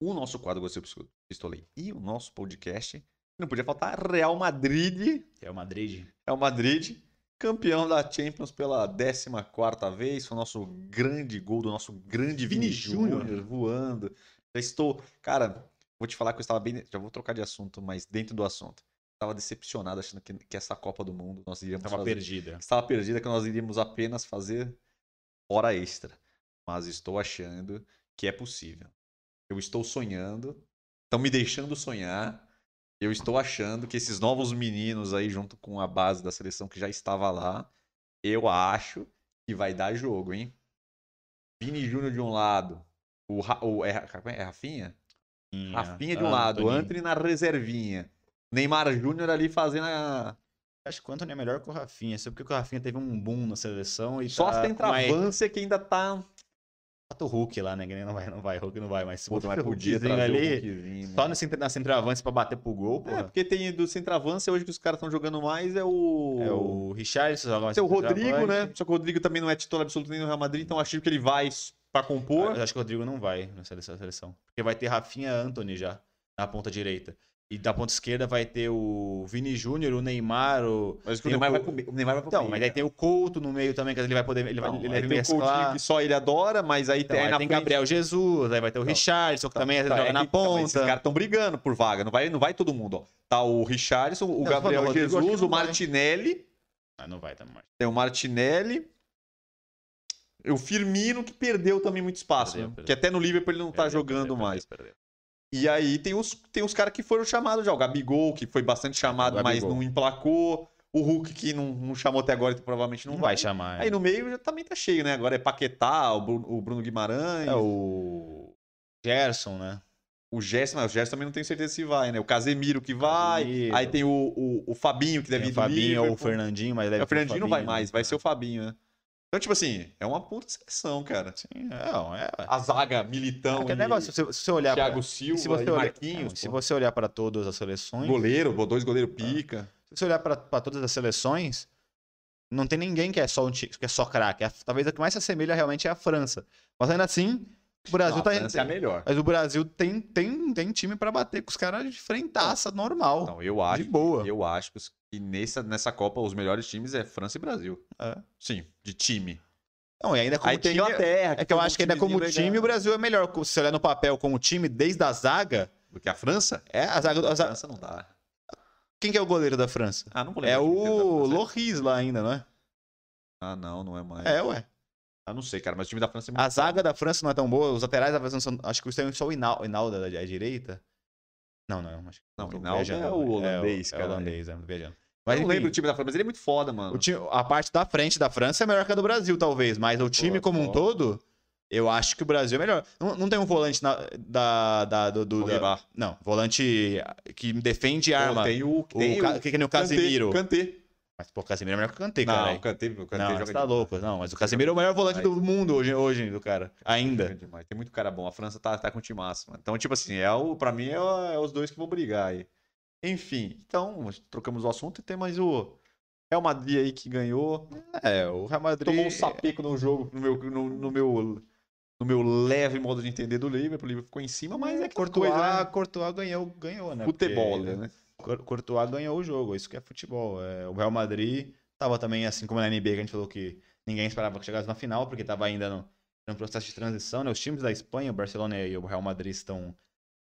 o nosso quadro Gostei Pistolei e o nosso podcast, não podia faltar Real Madrid. Real Madrid. Real Madrid, campeão da Champions pela 14 vez. Foi o nosso grande gol do nosso grande Vini Vini Júnior voando. Já estou. Cara, vou te falar que eu estava bem. Já vou trocar de assunto, mas dentro do assunto. Estava decepcionado achando que, que essa Copa do Mundo nós iríamos Tava fazer. perdida. Estava perdida que nós iríamos apenas fazer hora extra. Mas estou achando que é possível. Eu estou sonhando. Estão me deixando sonhar. Eu estou achando que esses novos meninos aí, junto com a base da seleção que já estava lá, eu acho que vai dar jogo, hein? Vini Júnior de um lado. O, Ra- o é, é? Rafinha? Rafinha de um lado. Anthony na reservinha. Neymar Júnior ali fazendo a. Acho que o Anthony é melhor que o Rafinha. Só porque o Rafinha teve um boom na seleção e Só tá a centroavância que ainda tá. Bota o Hulk lá, né? Não vai, não vai, Hulk não vai, mas se Puta, mas o Hulkzinho ali, Hulkzinho, só mano. na, centra- na centroavance pra bater pro gol. É, porque tem do centroavância hoje que os caras estão jogando mais é o. É o Richarlison joga mais Tem o Rodrigo, né? Só que o Rodrigo também não é titular absoluto nem no Real Madrid, então acho que ele vai pra compor. Eu acho que o Rodrigo não vai nessa seleção- seleção. Porque vai ter Rafinha Anthony já, na ponta direita. E da ponta esquerda vai ter o Vini Júnior, o Neymar, o. Mas o Neymar, o vai Co- pro, o Neymar vai pro Então, meio, mas aí tem o Couto no meio também, que ele vai poder. Ele vai, Não, ele vai tem o Coutinho mesclar. que só ele adora, mas aí Então, tem aí na tem frente- Gabriel Jesus, aí vai ter o Richardson, que também Tá, joga é na que- tá, ponta. Esses caras estão brigando por vaga, não vai, não vai todo mundo, ó. Tá o Richardson, o Não, Gabriel falando, Rodrigo Jesus, o não vai. Martinelli, Ah, não vai também. tem o Martinelli, o Firmino que perdeu também muito espaço, Perdeu, né? perdeu. Que até no Liverpool ele não tá Perdeu, jogando perdeu, mais. E aí tem os, tem os caras que foram chamados já. O Gabigol, que foi bastante chamado, o mas não emplacou. O Hulk, que não, não chamou até agora, então provavelmente não, Não vai chamar. Aí no meio já também tá cheio, né? Agora é Paquetá, o Bruno, o Bruno Guimarães, É o... o Gerson, né? Gerson, mas o Gerson também não tenho certeza se vai, né? O Casemiro que vai. Casemiro. Aí tem o, o, o Fabinho, que deve Tem ir o Fabinho ou o. Fernandinho, mas deve É, o Fernandinho não vai mais, né? vai ser o Fabinho, né? Então, tipo assim, é uma puta seleção, cara. Sim, é, não, é. A zaga, Militão, Aquele e negócio, se, se você olhar pra- Thiago Silva se você e olhar, Marquinhos. se pô. você olhar para todas as seleções, Goleiro, dois goleiros pica. se você olhar para todas as seleções, não tem ninguém que é só um que é só craque. A- Talvez a que mais se assemelha realmente é a França. Mas ainda assim, o Brasil Não, tá a França é a melhor. Mas o Brasil tem, tem, tem time pra bater com os caras de frentaça normal. Não, eu acho, de boa. eu acho que que nessa, nessa Copa os melhores times é França e Brasil. É. Sim, de time. Não, e ainda como Aí tem time. Inglaterra. É que eu tem um acho que ainda como time legal. o Brasil é melhor. Se você olhar no papel como time, desde a zaga, Do que a França? é a zaga. a A zaga- França não dá. Quem que é o goleiro da França? Ah, não vou É lembrar o time o França. Loris lá ainda, não é? Ah, não, não é mais. É, ué. Ah, não sei, cara, mas o time da França é muito A zaga da França não é tão boa, os laterais da França não são. Acho que tem só o Hinal- Hinaldo da, da direita. Não, não. Acho que Não, Hinaldo viajando. é o holandês, é, o- cara. É o holandês, é, tô viajando. Mas eu não lembro o time da França, mas ele é muito foda, mano. o time- a parte da frente da França é melhor que a do Brasil, talvez, mas o time Pô, como um todo Eu acho que o Brasil é melhor. Não, não tem um volante na- da, da, do, do- da-. Não, volante que defende arma. Pô, tem o, o, tem Ca- o que, que nem o Casemiro. Kanté. Mas, pô, o Casemiro é melhor que o Kanté, Não, cara. o Kanté, o Kanté Não, joga tá louco. Não, mas o Casemiro é o maior volante do mundo hoje, hoje do cara. Ainda. demais. Tem muito cara bom. A França tá, tá com o timaço, mano. Então, tipo assim, é o, pra mim é, o- é os dois que vão brigar aí. Enfim, então, trocamos o assunto e tem mais o Real Madrid aí que ganhou. É, o Real Madrid. Tomou um sapeco no jogo, no meu, no, no meu, no meu leve modo de entender do Liverpool. O Liverpool ficou em cima, mas é aquela Courtois, coisa, né? Courtois ganhou, ganhou, né? Futebol, Porque- né? Cour- Courtois ganhou o jogo, isso que é futebol. É, o Real Madrid tava também, assim como na NBA, que a gente falou que ninguém esperava que chegasse na final, porque tava ainda no, no processo de transição, né? Os times da Espanha, o Barcelona e o Real Madrid estão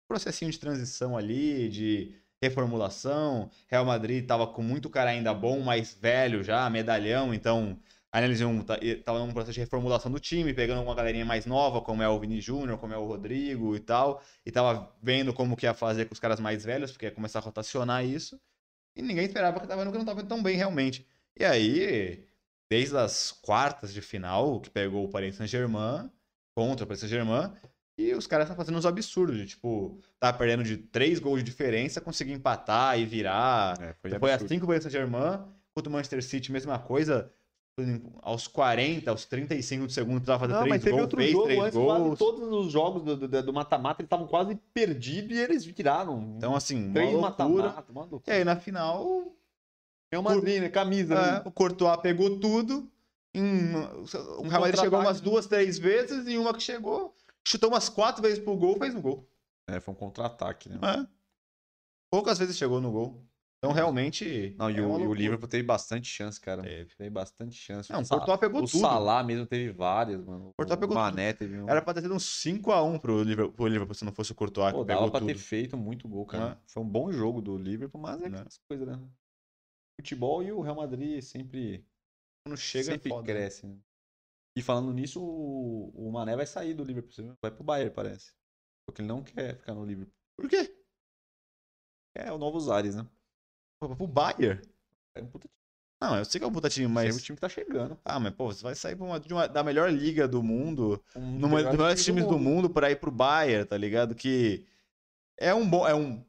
processinho de transição ali, de reformulação. Real Madrid tava com muito cara ainda bom, mais velho já, medalhão, então ainda eles iam, tá- tava num processo de reformulação do time, pegando uma galerinha mais nova, como é o Vini Júnior, como é o Rodrigo e tal, e tava vendo como que ia fazer com os caras mais velhos, porque ia começar a rotacionar isso. E ninguém esperava que tava vendo que não tava tão bem realmente. E aí, desde as quartas de final, que pegou o Paris Saint-Germain contra o Paris Saint-Germain, e os caras estão fazendo uns absurdos, de, tipo, tá perdendo de três gols de diferença, conseguir empatar e virar. É, foi Depois absurdo. assim que o Paris Saint-Germain, contra o Manchester City, mesma coisa. Aos 40, aos 35 do segundo, precisava fazer Não, três mas teve gols, outro fez jogo três antes, quase gols. todos os jogos do- do do mata-mata eles estavam quase perdidos e eles viraram. Então, assim, uma três mata-mata, uma E aí, na final, É o Madrid, né? Camisa, É, né? o Courtois pegou tudo. Em, o Real Madrid chegou umas duas, três vezes e uma que chegou, chutou umas quatro vezes pro gol, fez um gol. É, foi um contra-ataque, né? É. Poucas vezes chegou no gol. Então realmente. Não, e, é o, e o. Liverpool teve bastante chance, cara. Teve. Teve bastante chance. Não, o Courtois pegou o tudo. Salah mesmo teve várias, mano. O pegou Mané teve um. Era pra ter sido uns 5x1 pro Liverpool, pro Liverpool se não fosse o Courtois Pô, que dava pegou pra tudo. ter feito muito gol, cara. Né? Foi um bom jogo do Liverpool, mas é Né? aquelas coisas, né? Futebol e o Real Madrid sempre, Quando chega sempre é foda. né? cresce. né? E falando nisso, o, o Mané vai sair do Liverpool. Vai pro Bayern, parece. Porque ele não quer ficar no Liverpool. Por quê? É o Novos Ares, né? Pro Bayern? É um puta time. Não, eu sei que é um puta time, Mas... mas. o time que tá chegando. Ah, mas pô, você vai sair uma, de uma- da melhor liga do mundo, Um numa dos melhores time times do mundo pra ir pro Bayern, tá ligado? Que é um bom, é um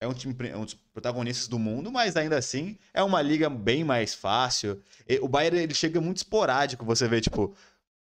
é um time é um dos protagonistas do mundo, mas ainda assim é uma liga bem mais fácil. E o Bayern ele chega muito esporádico, você vê, tipo,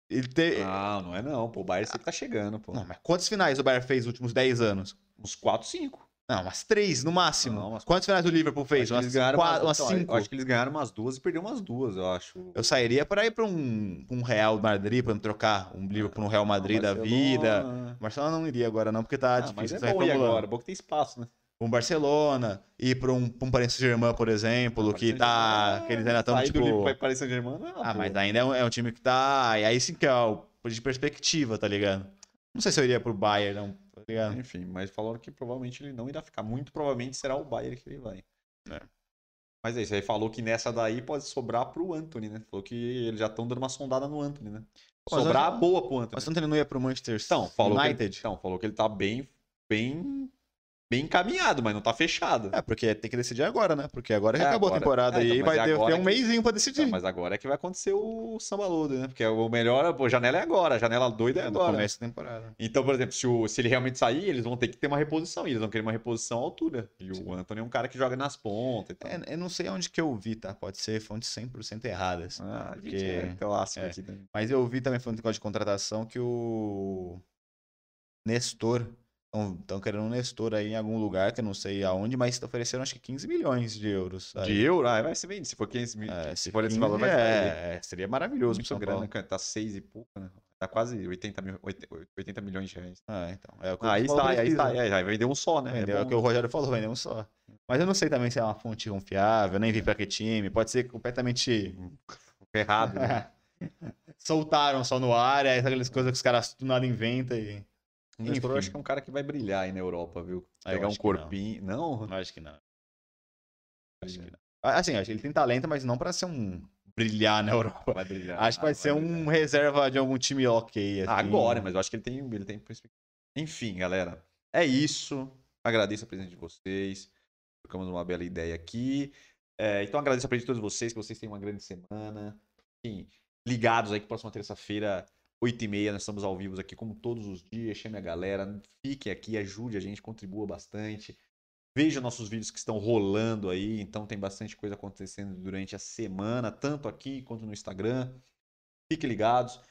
ele te... Não, não é não. Pô, o Bayern sempre tá chegando, pô. Não, mas quantas finais o Bayern fez nos últimos 10 anos? Uns 4, 5. Não, umas três no máximo. Não, umas- Quantas finais o Liverpool fez? Umas, quatro, umas eu cinco. acho que eles ganharam umas duas e perderam umas duas, eu acho. Eu sairia para ir para um, pra um Real Madrid, para trocar um Liverpool no Real Madrid da vida. Barcelona. Marcelo não iria agora não, porque tá Ah, mas difícil. é tá bom ir agora. Bom que tem espaço, né? Um Barcelona, ir para um, pra um Paris Saint-Germain, por exemplo, que tá... Que eles ainda estão, tipo... do Paris Saint-Germain, não é Ah, mas boa. ainda é um, é um time que tá... E aí sim que é o de perspectiva, tá ligado? Não sei se eu iria pro Bayern, não, ligado? Enfim, mas falaram que provavelmente ele não irá ficar. Muito provavelmente será o Bayern que ele vai. É. Mas é isso, aí falou que nessa daí pode sobrar pro Anthony, né? Falou que eles já estão dando uma sondada no Anthony, né? Mas Sobrar boa pro Anthony. Mas ontem ele não ia pro Manchester Então, falou Que ele, United? então, falou que ele tá bem, bem, bem encaminhado, mas não tá fechado. É, porque tem que decidir agora, né? Porque agora já É, acabou agora. a temporada É, então, mas vai ter, ter um que- mêsinho pra decidir. Então, mas agora é que vai acontecer o samba lodo, né? Porque o melhor, pô, janela é agora, a janela doida é É, agora. começo da temporada. Então, por exemplo, se, o- se ele realmente sair, eles vão ter que ter uma reposição. E eles vão querer uma reposição à altura. E o Anthony é um cara que joga nas pontas e tal. É, eu não sei onde que eu vi, tá? Pode ser fontes 100% erradas. Ah, a gente porque- é clássico é. aqui também. Mas eu vi também falando de contratação que o Nestor. Estão querendo um Nestor aí em algum lugar, que eu não sei aonde, mas ofereceram acho que 15 milhões de euros. aí. De euro? Ah, vai ser bem. Se for 15 mil, É, se for esse 15, valor, vai bem. é, é, seria maravilhoso Muito grana. Tá 6 e pouco, né? Tá quase 80, mil, 80 milhões de reais. Ah, então. É o que o Ah, aí São Paulo sai, aí sai. Aí vai vender um só, né? Vendeu, é, É o que o Rogério falou, vendeu um só. Mas eu não sei também se é uma fonte confiável, nem vi pra que time. Pode ser completamente. [laughs] Ferrado. né? [laughs] Soltaram só no ar, aí aquelas coisas que os caras do nada inventam e. Nestor eu acho que é um cara que vai brilhar aí na Europa, viu? Ah, eu Pegar um que não. corpinho. Não? Acho que não. Acho que não. Assim, acho que ele tem talento, mas não pra ser um brilhar na [laughs] Europa. Vai brilhar. Acho que vai Ah, ser um brilhar. reserva de algum time ok. Ah, assim. Agora, mas eu acho que ele tem, ele tem perspectiva. Enfim, galera. É isso. Agradeço a presença de vocês. Trocamos uma bela ideia aqui. É, então agradeço a presença de todos vocês, que vocês tenham uma grande semana. Enfim, ligados aí que próxima terça-feira 8 e meia, nós estamos ao vivo aqui, como todos os dias. Chame a galera, fique aqui, ajude a gente, contribua bastante. Veja nossos vídeos que estão rolando aí, então tem bastante coisa acontecendo durante a semana, tanto aqui quanto no Instagram. Fiquem ligados.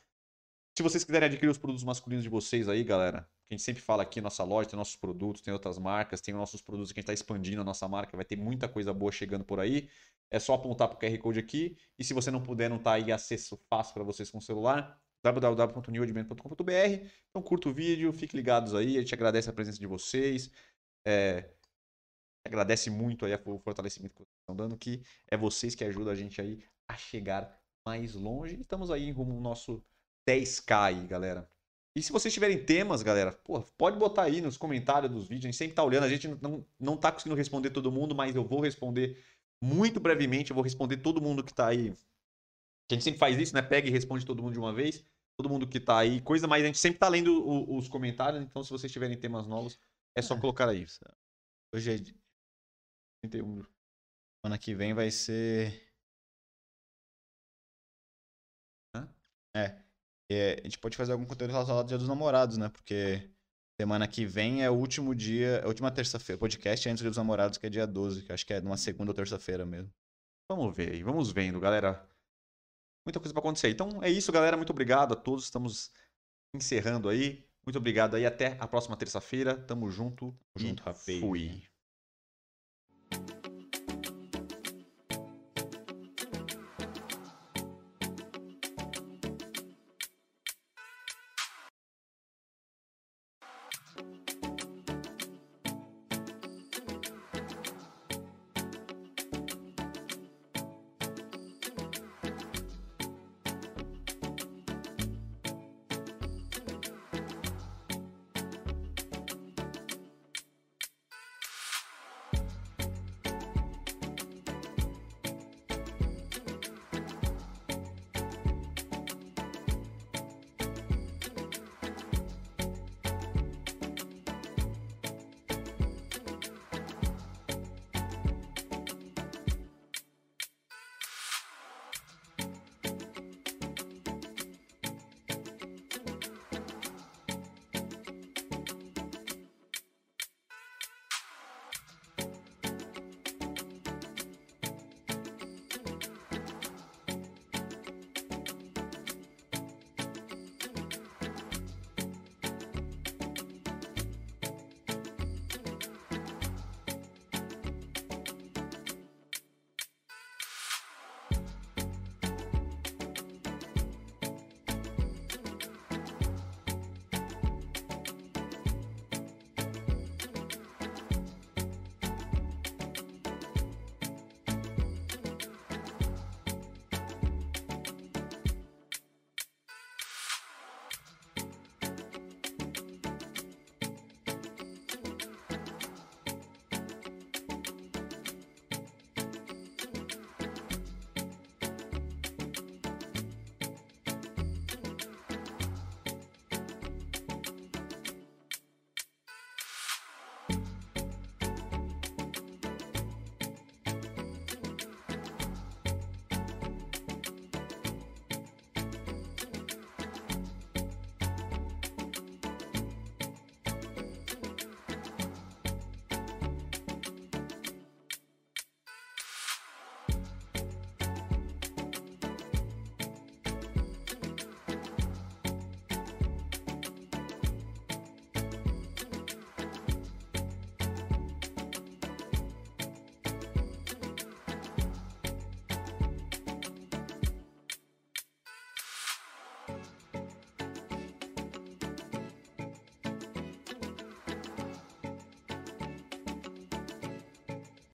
Se vocês quiserem adquirir os produtos masculinos de vocês aí, galera, que a gente sempre fala aqui, nossa loja tem nossos produtos, tem outras marcas, tem nossos produtos que a gente está expandindo a nossa marca, vai ter muita coisa boa chegando por aí. É só apontar para o QR Code aqui. E se você não puder, não tá aí acesso fácil para vocês com o celular, www.newordimento.com.br. Então curta o vídeo, fiquem ligados aí. A gente agradece a presença de vocês. É, agradece muito aí o fortalecimento que vocês estão dando, que é vocês que ajudam a gente aí a chegar mais longe. Estamos aí rumo ao nosso 10k aí, galera. E se vocês tiverem temas, galera, pode botar aí nos comentários dos vídeos. A gente sempre tá olhando, a gente não, não tá conseguindo responder todo mundo, mas eu vou responder muito brevemente. Eu vou responder todo mundo que tá aí. A gente sempre faz isso, né? Pega e responde todo mundo de uma vez. Todo mundo que tá aí, coisa, mas a gente sempre tá lendo o, os comentários. Então, se vocês tiverem temas novos, é só é. colocar aí. Hoje é 31. Semana que vem vai ser. Hã? É. é. A gente pode fazer algum conteúdo relacionado ao Dia dos Namorados, né? Porque semana que vem é o último dia, é a última terça-feira. Podcast é antes do Dia dos Namorados, que é dia 12, que acho que é numa segunda ou terça-feira mesmo. Vamos ver aí, vamos vendo, galera muita coisa para acontecer. Então é isso, galera. Muito obrigado a todos. Estamos encerrando aí. Muito obrigado aí. Até a próxima terça-feira. Tamo junto. Tamo junto. Fui.